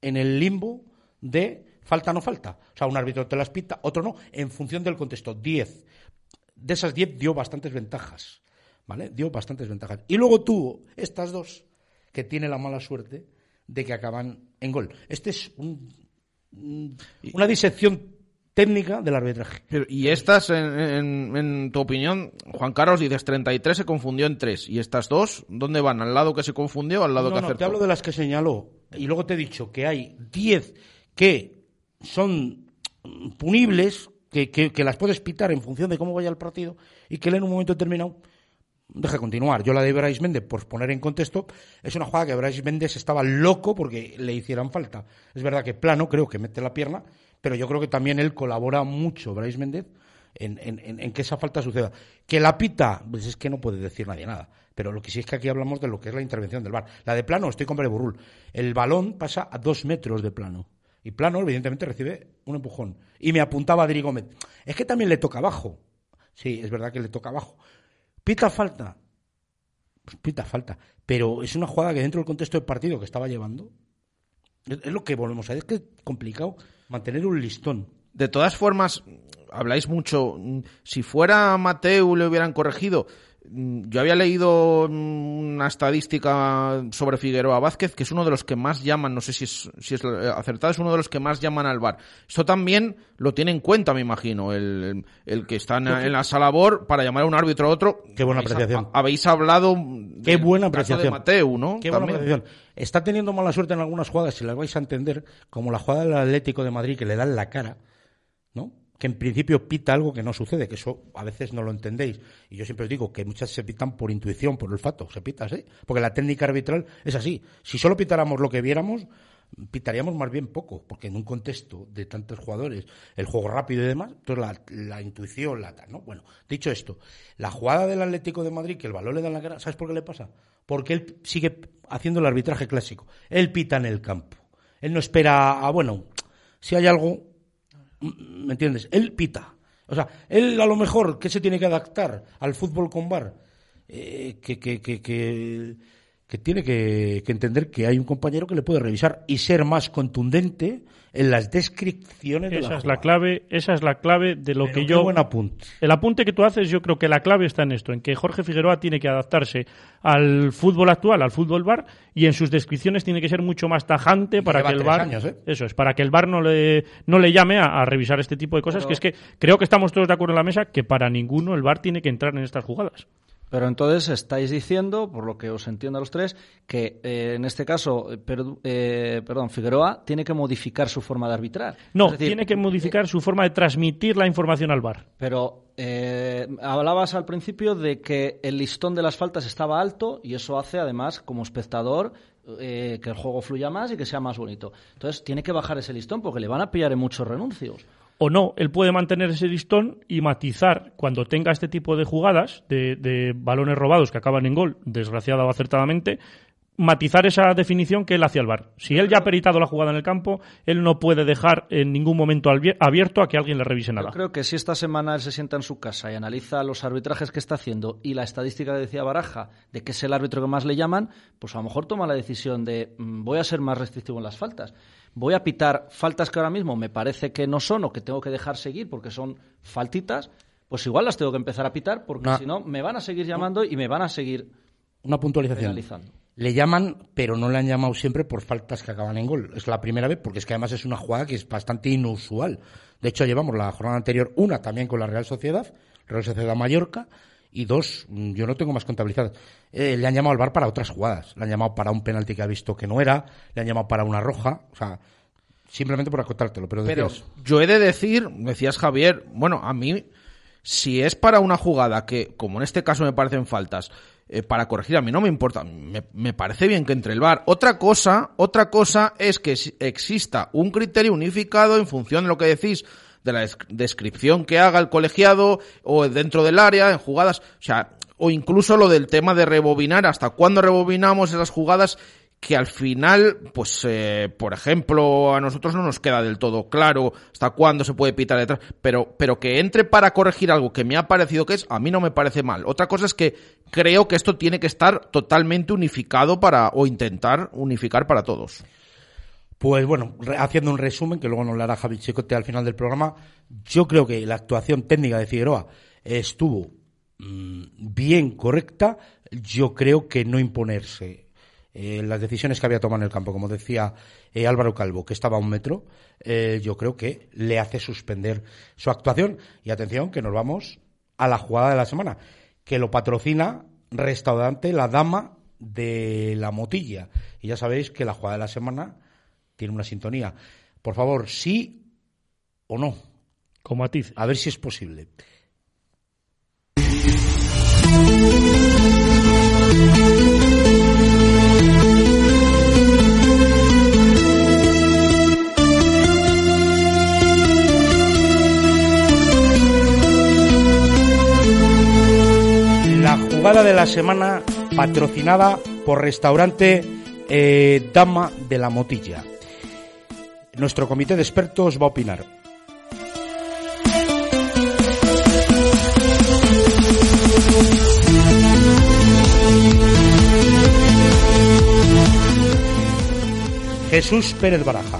en el limbo de falta no falta. O sea, un árbitro te las pita, otro no, en función del contexto. 10 de esas 10 dio bastantes ventajas, ¿vale? Dio bastantes ventajas. Y luego tuvo estas dos que tiene la mala suerte de que acaban en gol. Este es un- un- una disección técnica del arbitraje. Y estas, en, en- en tu opinión, Juan Carlos, dices 33 se confundió en 3. ¿Y estas dos, dónde van? ¿Al lado que se confundió o al lado No, que no, acertó? te hablo de las que señaló. Y luego te he dicho que hay 10 que son punibles, que, las puedes pitar en función de cómo vaya el partido, y que él en un momento determinado deja continuar. Yo la de Brais Méndez, por poner en contexto, es una jugada que Brais Méndez estaba loco porque le hicieran falta. Es verdad que plano, creo que mete la pierna, pero yo creo que también él colabora mucho, Brais Méndez, en, en- en- que esa falta suceda. Que la pita, pues es que no puede decir nadie nada. Pero lo que sí es que aquí hablamos de lo que es la intervención del bar. La de plano, estoy con Burrul. El balón pasa a dos metros de plano. Y plano, evidentemente, recibe un empujón. Y me apuntaba a Dri Gómez. Es que también le toca abajo. Sí, es verdad que le toca abajo. Pita falta. Pues pita falta. Pero es una jugada que dentro del contexto del partido que estaba llevando, Es, lo que volvemos a ver, es que es complicado mantener un listón. De todas formas, habláis mucho. Si fuera Mateu le hubieran corregido. Mm, Yo había leído mm, una estadística sobre Figueroa Vázquez, que es uno de los que más llaman, no sé si es, si es eh, acertado, es uno de los que más llaman al bar. Esto también lo tiene en cuenta, me imagino, el, el que está en, en la sala BOR para llamar a un árbitro a otro. Qué buena Habéis- apreciación. Habéis hablado Qué del buena apreciación. de Mateu, ¿no? Qué buena apreciación. Está teniendo mala suerte en algunas jugadas, si las vais a entender, como la jugada del Atlético de Madrid que le dan la cara, ¿no? Que en principio pita algo que no sucede, que eso a veces no lo entendéis. Y yo siempre os digo que muchas se pitan por intuición, por olfato, se pita así. Porque la técnica arbitral es así. Si solo pitáramos lo que viéramos, pitaríamos más bien poco, porque en un contexto de tantos jugadores, el juego rápido y demás, entonces la, la intuición, la ¿no? Bueno, dicho esto, la jugada del Atlético de Madrid, que el balón le da en la cara, ¿sabes por qué le pasa? Porque él sigue haciendo el arbitraje clásico. Él pita en el campo. Él no espera a, bueno, si hay algo, ¿me entiendes? Él pita. O sea, él a lo mejor, ¿qué se tiene que adaptar al fútbol con bar? Eh, que, que, que, que, que tiene que, que entender que hay un compañero que le puede revisar y ser más contundente en las descripciones de Esa la es la clave, esa es la clave de lo Pero que yo. buen apunte. El apunte que tú haces, yo creo que la clave está en esto, en que Jorge Figueroa tiene que adaptarse al fútbol actual, al fútbol bar, y en sus descripciones tiene que ser mucho más tajante para que el bar, años, ¿eh? eso es, para que el bar no le no le llame a, a revisar este tipo de cosas. Pero- Que es que creo que estamos todos de acuerdo en la mesa que para ninguno el bar tiene que entrar en estas jugadas. Pero entonces estáis diciendo, por lo que os entiendo a los tres, que eh, en este caso, eh, eh, perdón, Figueroa tiene que modificar su forma de arbitrar. No, decir, tiene que modificar su forma de transmitir la información al bar. Pero eh, hablabas al principio de que el listón de las faltas estaba alto y eso hace además como espectador eh, que el juego fluya más y que sea más bonito. Entonces tiene que bajar ese listón porque le van a pillar en muchos renuncios. O no, él puede mantener ese listón y matizar cuando tenga este tipo de jugadas de, de balones robados que acaban en gol, desgraciada o acertadamente, matizar esa definición que él hacia el bar. Si él ya ha peritado la jugada en el campo, él no puede dejar en ningún momento abierto a que alguien le revise nada. Yo creo que si esta semana él se sienta en su casa y analiza los arbitrajes que está haciendo y la estadística que decía Baraja de que es el árbitro que más le llaman, pues a lo mejor toma la decisión de mm, voy a ser más restrictivo en las faltas. Voy a pitar faltas que ahora mismo me parece que no son o que tengo que dejar seguir porque son faltitas, pues igual las tengo que empezar a pitar porque si no me van a seguir llamando y me van a seguir Una puntualización. penalizando. Le llaman, pero no le han llamado siempre por faltas que acaban en gol. Es la primera vez, porque es que además es una jugada que es bastante inusual. De hecho, llevamos la jornada anterior una también con la Real Sociedad, Real Sociedad Mallorca, y dos, mm, yo no tengo más contabilizadas. Eh, le han llamado al bar para otras jugadas. Le han llamado para un penalti que ha visto que no era, le han llamado para una roja, o sea, simplemente por acotártelo. Pero, Pero yo he de decir, decías Javier, bueno, a mí, si es para una jugada que, como en este caso me parecen faltas, eh, para corregir, a mí no me importa, me, parece bien que entre el VAR. Otra cosa, otra cosa es que exista un criterio unificado en función de lo que decís, de la des- descripción que haga el colegiado o dentro del área, en jugadas, o sea, o incluso lo del tema de rebobinar, hasta cuándo rebobinamos esas jugadas que al final, pues, eh, por ejemplo, a nosotros no nos queda del todo claro hasta cuándo se puede pitar detrás, pero, pero que entre para corregir algo que me ha parecido que es, a mí no me parece mal. Otra cosa es que creo que esto tiene que estar totalmente unificado para, o intentar unificar para todos. Pues bueno, haciendo un resumen, que luego nos lo hará Javi Chicote al final del programa, yo creo que la actuación técnica de Figueroa estuvo mm, bien correcta. Yo creo que no imponerse eh, las decisiones que había tomado en el campo, como decía eh, Álvaro Calvo, que estaba a un metro, eh, yo creo que le hace suspender su actuación. Y atención, que nos vamos a la jugada de la semana, que lo patrocina restaurante La Dama de la Motilla. Y ya sabéis que la jugada de la semana tiene una sintonía. Por favor, sí o no. Con matices. A ver si es posible. Jugada de la semana patrocinada por restaurante eh, Dama de la Motilla. Nuestro comité de expertos va a opinar. Jesús Pérez Baraja.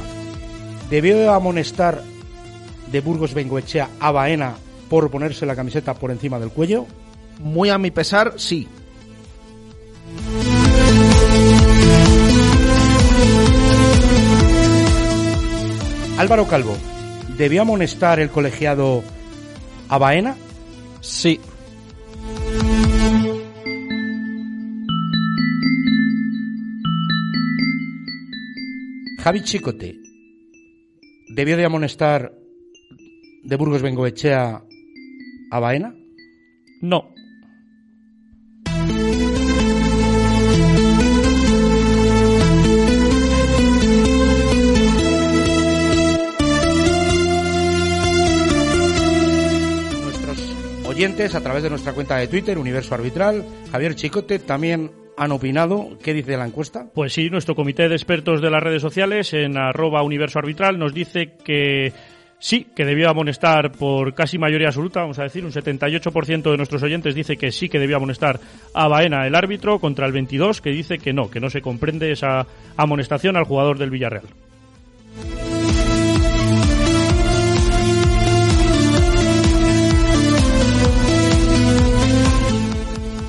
¿Debió amonestar de Burgos Bengoechea a Baena por ponerse la camiseta por encima del cuello? Muy a mi pesar, sí. Álvaro Calvo, ¿debió amonestar el colegiado a Baena? Sí. Javi Chicote, ¿debió de amonestar de Burgos Bengoechea a Baena? No. Oyentes a través de nuestra cuenta de Twitter, Universo Arbitral, Javier Chicote, también han opinado. ¿Qué dice la encuesta? Pues sí, nuestro comité de expertos de las redes sociales en arroba universo arbitral nos dice que sí, que debió amonestar por casi mayoría absoluta, vamos a decir, un 78% de nuestros oyentes dice que sí que debió amonestar a Baena el árbitro contra el 22 que dice que no, que no se comprende esa amonestación al jugador del Villarreal.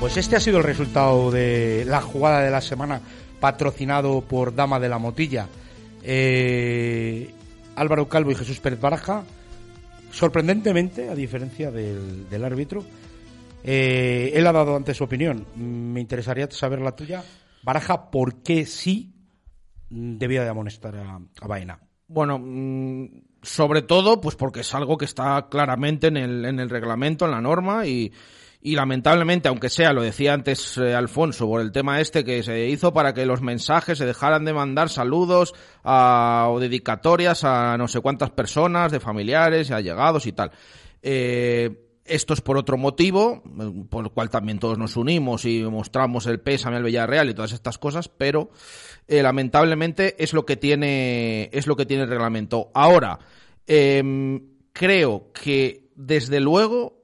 Pues este ha sido el resultado de la jugada de la semana patrocinado por Dama de la Motilla. Eh, Álvaro Calvo y Jesús Pérez Baraja, sorprendentemente, a diferencia del, árbitro, eh, él ha dado antes su opinión. Me interesaría saber la tuya. Baraja, ¿por qué sí debía de amonestar a, a Baena? Bueno, mm, sobre todo, pues porque es algo que está claramente en el, en el reglamento, en la norma y, y lamentablemente, aunque sea, lo decía antes eh, Alfonso, por el tema este que se hizo para que los mensajes se dejaran de mandar saludos o dedicatorias a no sé cuántas personas, de familiares, allegados y tal. Eh, esto es por otro motivo, eh, por el cual también todos nos unimos y mostramos el pésame al Villarreal y todas estas cosas, pero eh, lamentablemente es lo que tiene es lo que tiene el reglamento. Ahora, em, creo que desde luego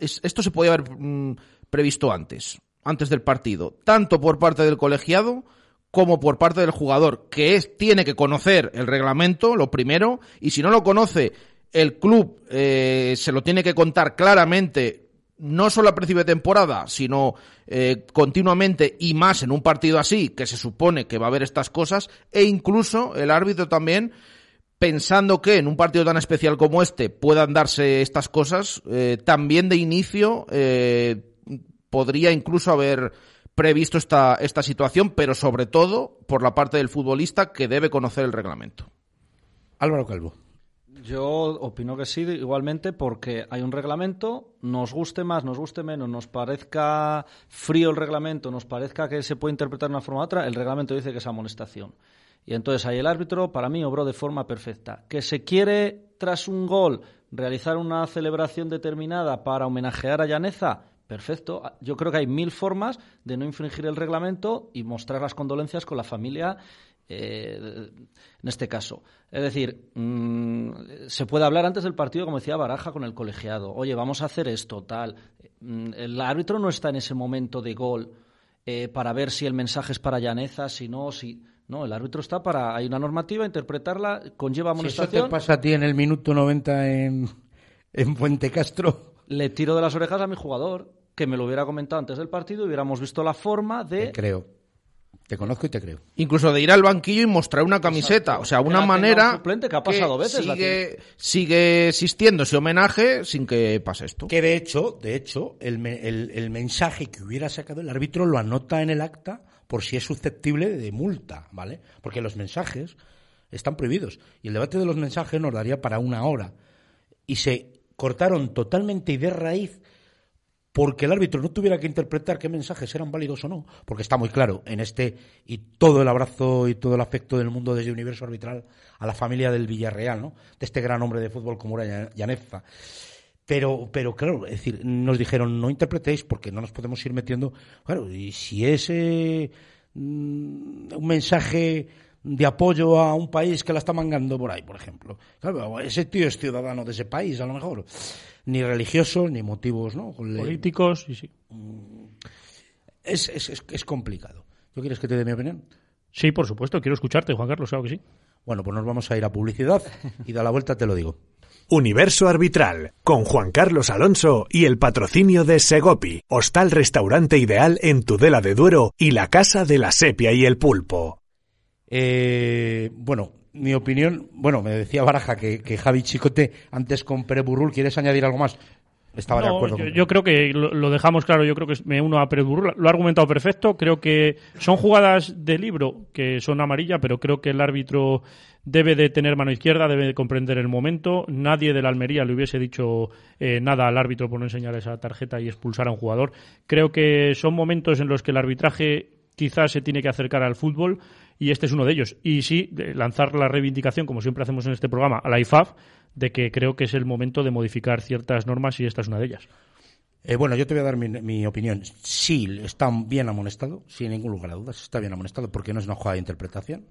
esto se podía haber mm, previsto antes, antes del partido, tanto por parte del colegiado como por parte del jugador, que es, tiene que conocer el reglamento, lo primero, y si no lo conoce, el club eh, se lo tiene que contar claramente, no solo a principio de temporada, sino eh, continuamente y más en un partido así, que se supone que va a haber estas cosas, e incluso el árbitro también pensando que en un partido tan especial como este puedan darse estas cosas, eh, también de inicio eh, podría incluso haber previsto esta, esta situación, pero sobre todo por la parte del futbolista que debe conocer el reglamento. Álvaro Calvo. Yo opino que sí, igualmente, porque hay un reglamento, nos guste más, nos guste menos, nos parezca frío el reglamento, nos parezca que se puede interpretar de una forma u otra, el reglamento dice que es amonestación. Y entonces ahí el árbitro, para mí, obró de forma perfecta. Que se quiere, tras un gol, realizar una celebración determinada para homenajear a Llaneza, perfecto. Yo creo que hay mil formas de no infringir el reglamento y mostrar las condolencias con la familia eh, en este caso. Es decir, mm, se puede hablar antes del partido, como decía Baraja, con el colegiado. Oye, vamos a hacer esto, tal. Mm, El árbitro no está en ese momento de gol eh, para ver si el mensaje es para Llaneza, si no, si. No, el árbitro está para. Hay una normativa, interpretarla, conlleva Si eso amonestación. te pasa a ti en el minuto 90 en, en Fuente Castro, Le tiro de las orejas a mi jugador, que me lo hubiera comentado antes del partido y hubiéramos visto la forma de. te creo. Te conozco y te creo. Incluso de ir al banquillo y mostrar una camiseta. O sea, una Que tenga un manera suplente que ha pasado veces, la sigue, sigue existiendo ese homenaje sin que pase esto. Que de hecho, de hecho, el, me- el- el mensaje que hubiera sacado el árbitro lo anota en el acta por si es susceptible de multa, ¿vale? Porque los mensajes están prohibidos. Y el debate de los mensajes nos daría para una hora. Y se cortaron totalmente y de raíz porque el árbitro no tuviera que interpretar qué mensajes eran válidos o no, porque está muy claro en este y todo el abrazo y todo el afecto del mundo desde Universo Arbitral a la familia del Villarreal, ¿no? De este gran hombre de fútbol como era Llaneza. Pero, pero claro, es decir, nos dijeron no interpretéis porque no nos podemos ir metiendo. Claro, y si es eh, mm, un mensaje de apoyo a un país que la está mangando por ahí, por ejemplo. Claro, ese tío es ciudadano de ese país, a lo mejor. Ni religioso, ni motivos, ¿no? Políticos, y sí. es, es, es, es complicado. ¿Tú quieres que te dé mi opinión? Sí, por supuesto, quiero escucharte, Juan Carlos, claro que sí. Bueno, pues nos vamos a ir a publicidad y da la vuelta te lo digo. Universo Arbitral, con Juan Carlos Alonso y el patrocinio de Segopi, hostal restaurante ideal en Tudela de Duero y la Casa de la Sepia y el Pulpo. Eh, bueno, mi opinión, bueno, me decía Baraja que, que Javi Chicote antes con Pere Burrul, ¿quieres añadir algo más? Estaba de acuerdo. Yo, con- yo creo que lo, lo dejamos claro. Yo creo que me uno a Pérez Burrul. Lo ha argumentado perfecto. Creo que son jugadas de libro que son amarilla, pero creo que el árbitro debe de tener mano izquierda, debe de comprender el momento. Nadie de la Almería le hubiese dicho eh, nada al árbitro por no enseñar esa tarjeta y expulsar a un jugador. Creo que son momentos en los que el arbitraje quizás se tiene que acercar al fútbol y este es uno de ellos. Y sí, lanzar la reivindicación, como siempre hacemos en este programa, a la IFAF, de que creo que es el momento de modificar ciertas normas y esta es una de ellas. Eh, bueno, yo te voy a dar mi, mi opinión. Sí, está bien amonestado, sin ningún lugar a dudas, está bien amonestado porque no es una jugada de interpretación.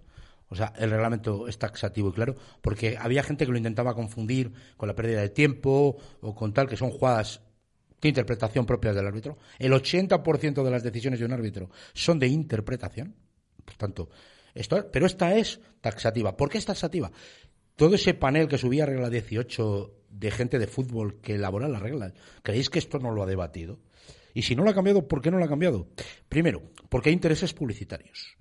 O sea, el reglamento es taxativo y claro, porque había gente que lo intentaba confundir con la pérdida de tiempo o con tal, que son jugadas de interpretación propias del árbitro. El 80% de las decisiones de un árbitro son de interpretación. Por tanto, esto, pero esta es taxativa. ¿Por qué es taxativa? Todo ese panel que subía a regla 18 de gente de fútbol que elabora las reglas, ¿creéis que esto no lo ha debatido? Y si no lo ha cambiado, ¿por qué no lo ha cambiado? Primero, porque hay intereses publicitarios.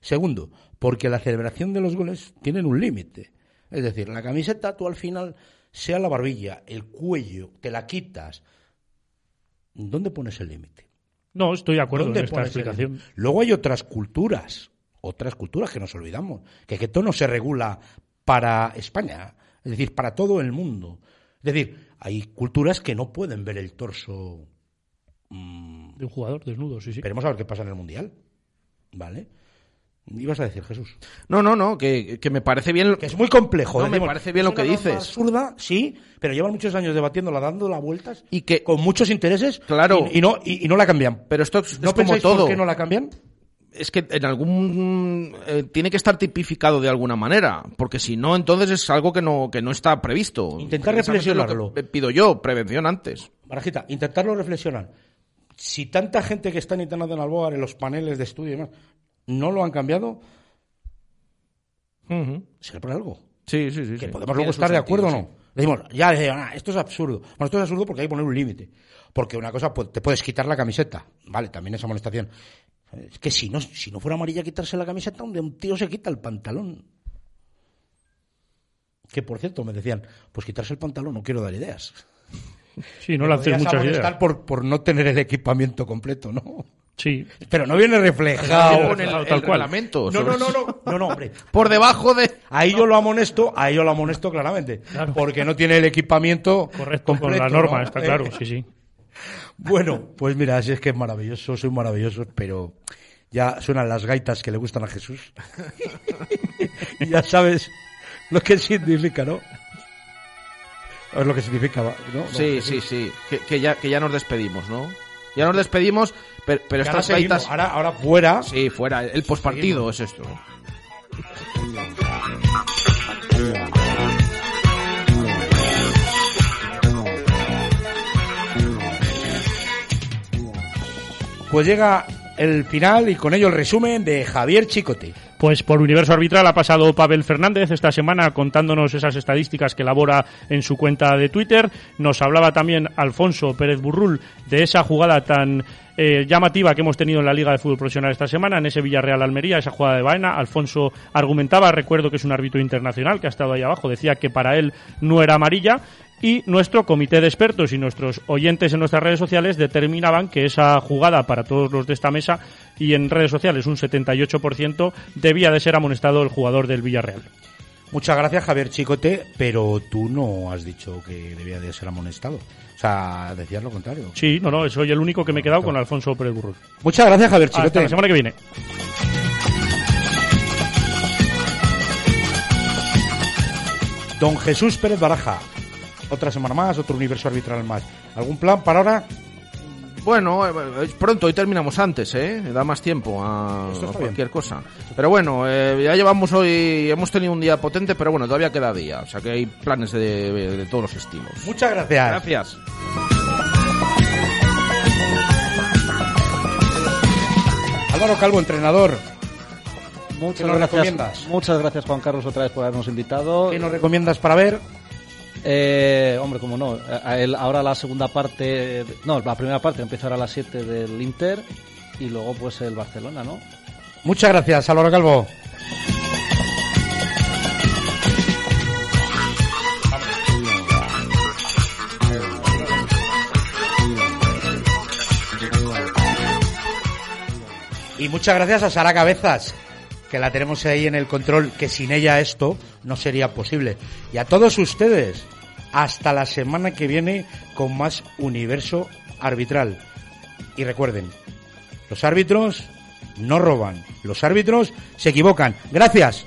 Segundo, porque la celebración de los goles tienen un límite. Es decir, la camiseta tú al final, sea la barbilla, el cuello, te la quitas. ¿Dónde pones el límite? No, estoy de acuerdo en ¿Dónde esta explicación. Luego hay otras culturas, otras culturas que nos olvidamos, que, que esto no se regula para España, es decir, para todo el mundo. Es decir, hay culturas que no pueden ver el torso. mm, De un jugador desnudo, sí, sí. Veremos a ver qué pasa en el Mundial. ¿Vale? Ibas a decir, Jesús. No, no, no, que, que me parece bien. Que es muy complejo. No, me decimos, parece bien lo es que dices. absurda, sí, pero llevan muchos años debatiéndola, dándola vueltas Y que, con muchos intereses Claro. y, y no, y, y no la cambian. pero esto es, ¿No es como todo. por qué no la cambian? es que en algún eh, tiene que estar tipificado de alguna manera, porque si no, entonces es algo que no que no está previsto. Intentar reflexionarlo. Pido yo, prevención antes. Barajita, intentarlo reflexionar. Si tanta gente que está en Internacional Board, en los paneles de estudio y demás, no lo han cambiado, será por algo. Sí, sí, sí. Que sí. podemos luego estar de sentido, acuerdo o sí. no. Decimos, ya, ah, esto es absurdo. Bueno, esto es absurdo porque hay que poner un límite. Porque una cosa, pues, te puedes quitar la camiseta. Vale, también es amonestación. Es que si no, si no fuera amarilla quitarse la camiseta, donde un tío se quita el pantalón. Que por cierto, me decían, pues quitarse el pantalón, no quiero dar ideas. Sí, no lances podrías muchas ideas. Por, por no tener el equipamiento completo, ¿no? Sí. Pero no viene reflejado. Con el, Tal el cual. reglamento. No, no, no, no, no, no, hombre. Por debajo de. Ahí yo lo amonesto, ahí yo lo amonesto claramente. Porque no tiene el equipamiento Correcto, con completo, la norma, ¿no? está Eh, claro, sí, sí. Bueno, pues mira, así es que es maravilloso, soy maravilloso, pero ya suenan las gaitas que le gustan a Jesús. y ya sabes lo que significa, ¿no? Es lo que significa, ¿no? ¿No, Sí, sí, sí. Que, que ya, que ya nos despedimos, ¿no? Ya nos despedimos, pero, pero Que ahora estas seguimos, gaitas. ahora, ahora fuera. Sí, fuera. El pospartido es esto. Pues llega el final y con ello el resumen de Javier Chicote. Pues por Universo Arbitral ha pasado Pavel Fernández esta semana contándonos esas estadísticas que elabora en su cuenta de Twitter. Nos hablaba también Alfonso Pérez Burrul de esa jugada tan eh, llamativa que hemos tenido en la Liga de Fútbol Profesional esta semana, en ese Villarreal Almería, esa jugada de Baena. Alfonso argumentaba, recuerdo que es un árbitro internacional que ha estado ahí abajo, decía que para él no era amarilla. Y nuestro comité de expertos y nuestros oyentes en nuestras redes sociales determinaban que esa jugada para todos los de esta mesa y en redes sociales un 78% debía de ser amonestado el jugador del Villarreal. Muchas gracias, Javier Chicote, pero tú no has dicho que debía de ser amonestado. O sea, decías lo contrario. Sí, no, no, soy el único que me he quedado con Alfonso Pérez Burrul. Muchas gracias, Javier Hasta Chicote. la semana que viene. Don Jesús Pérez Baraja. Otra semana más, otro universo arbitral más. ¿Algún plan para ahora? Bueno, eh, es pronto, hoy terminamos antes, ¿eh? Da más tiempo a, a cualquier cosa. Pero bueno, eh, ya llevamos hoy, hemos tenido un día potente, pero bueno, todavía queda día. O sea que hay planes de, de todos los estilos. Muchas gracias. Gracias. Álvaro Calvo, entrenador. Muchas ¿Qué nos gracias, recomiendas? muchas gracias Juan Carlos otra vez por habernos invitado. ¿Qué nos recomiendas para ver? Eh, hombre, como no. Ahora la segunda parte, no, la primera parte empieza a las 7 del Inter y luego pues el Barcelona, ¿no? Muchas gracias, Álvaro Calvo. Y muchas gracias a Sara Cabezas, que la tenemos ahí en el control, que sin ella esto no sería posible. Y a todos ustedes, hasta la semana que viene con más universo arbitral. Y recuerden, los árbitros no roban, los árbitros se equivocan. Gracias.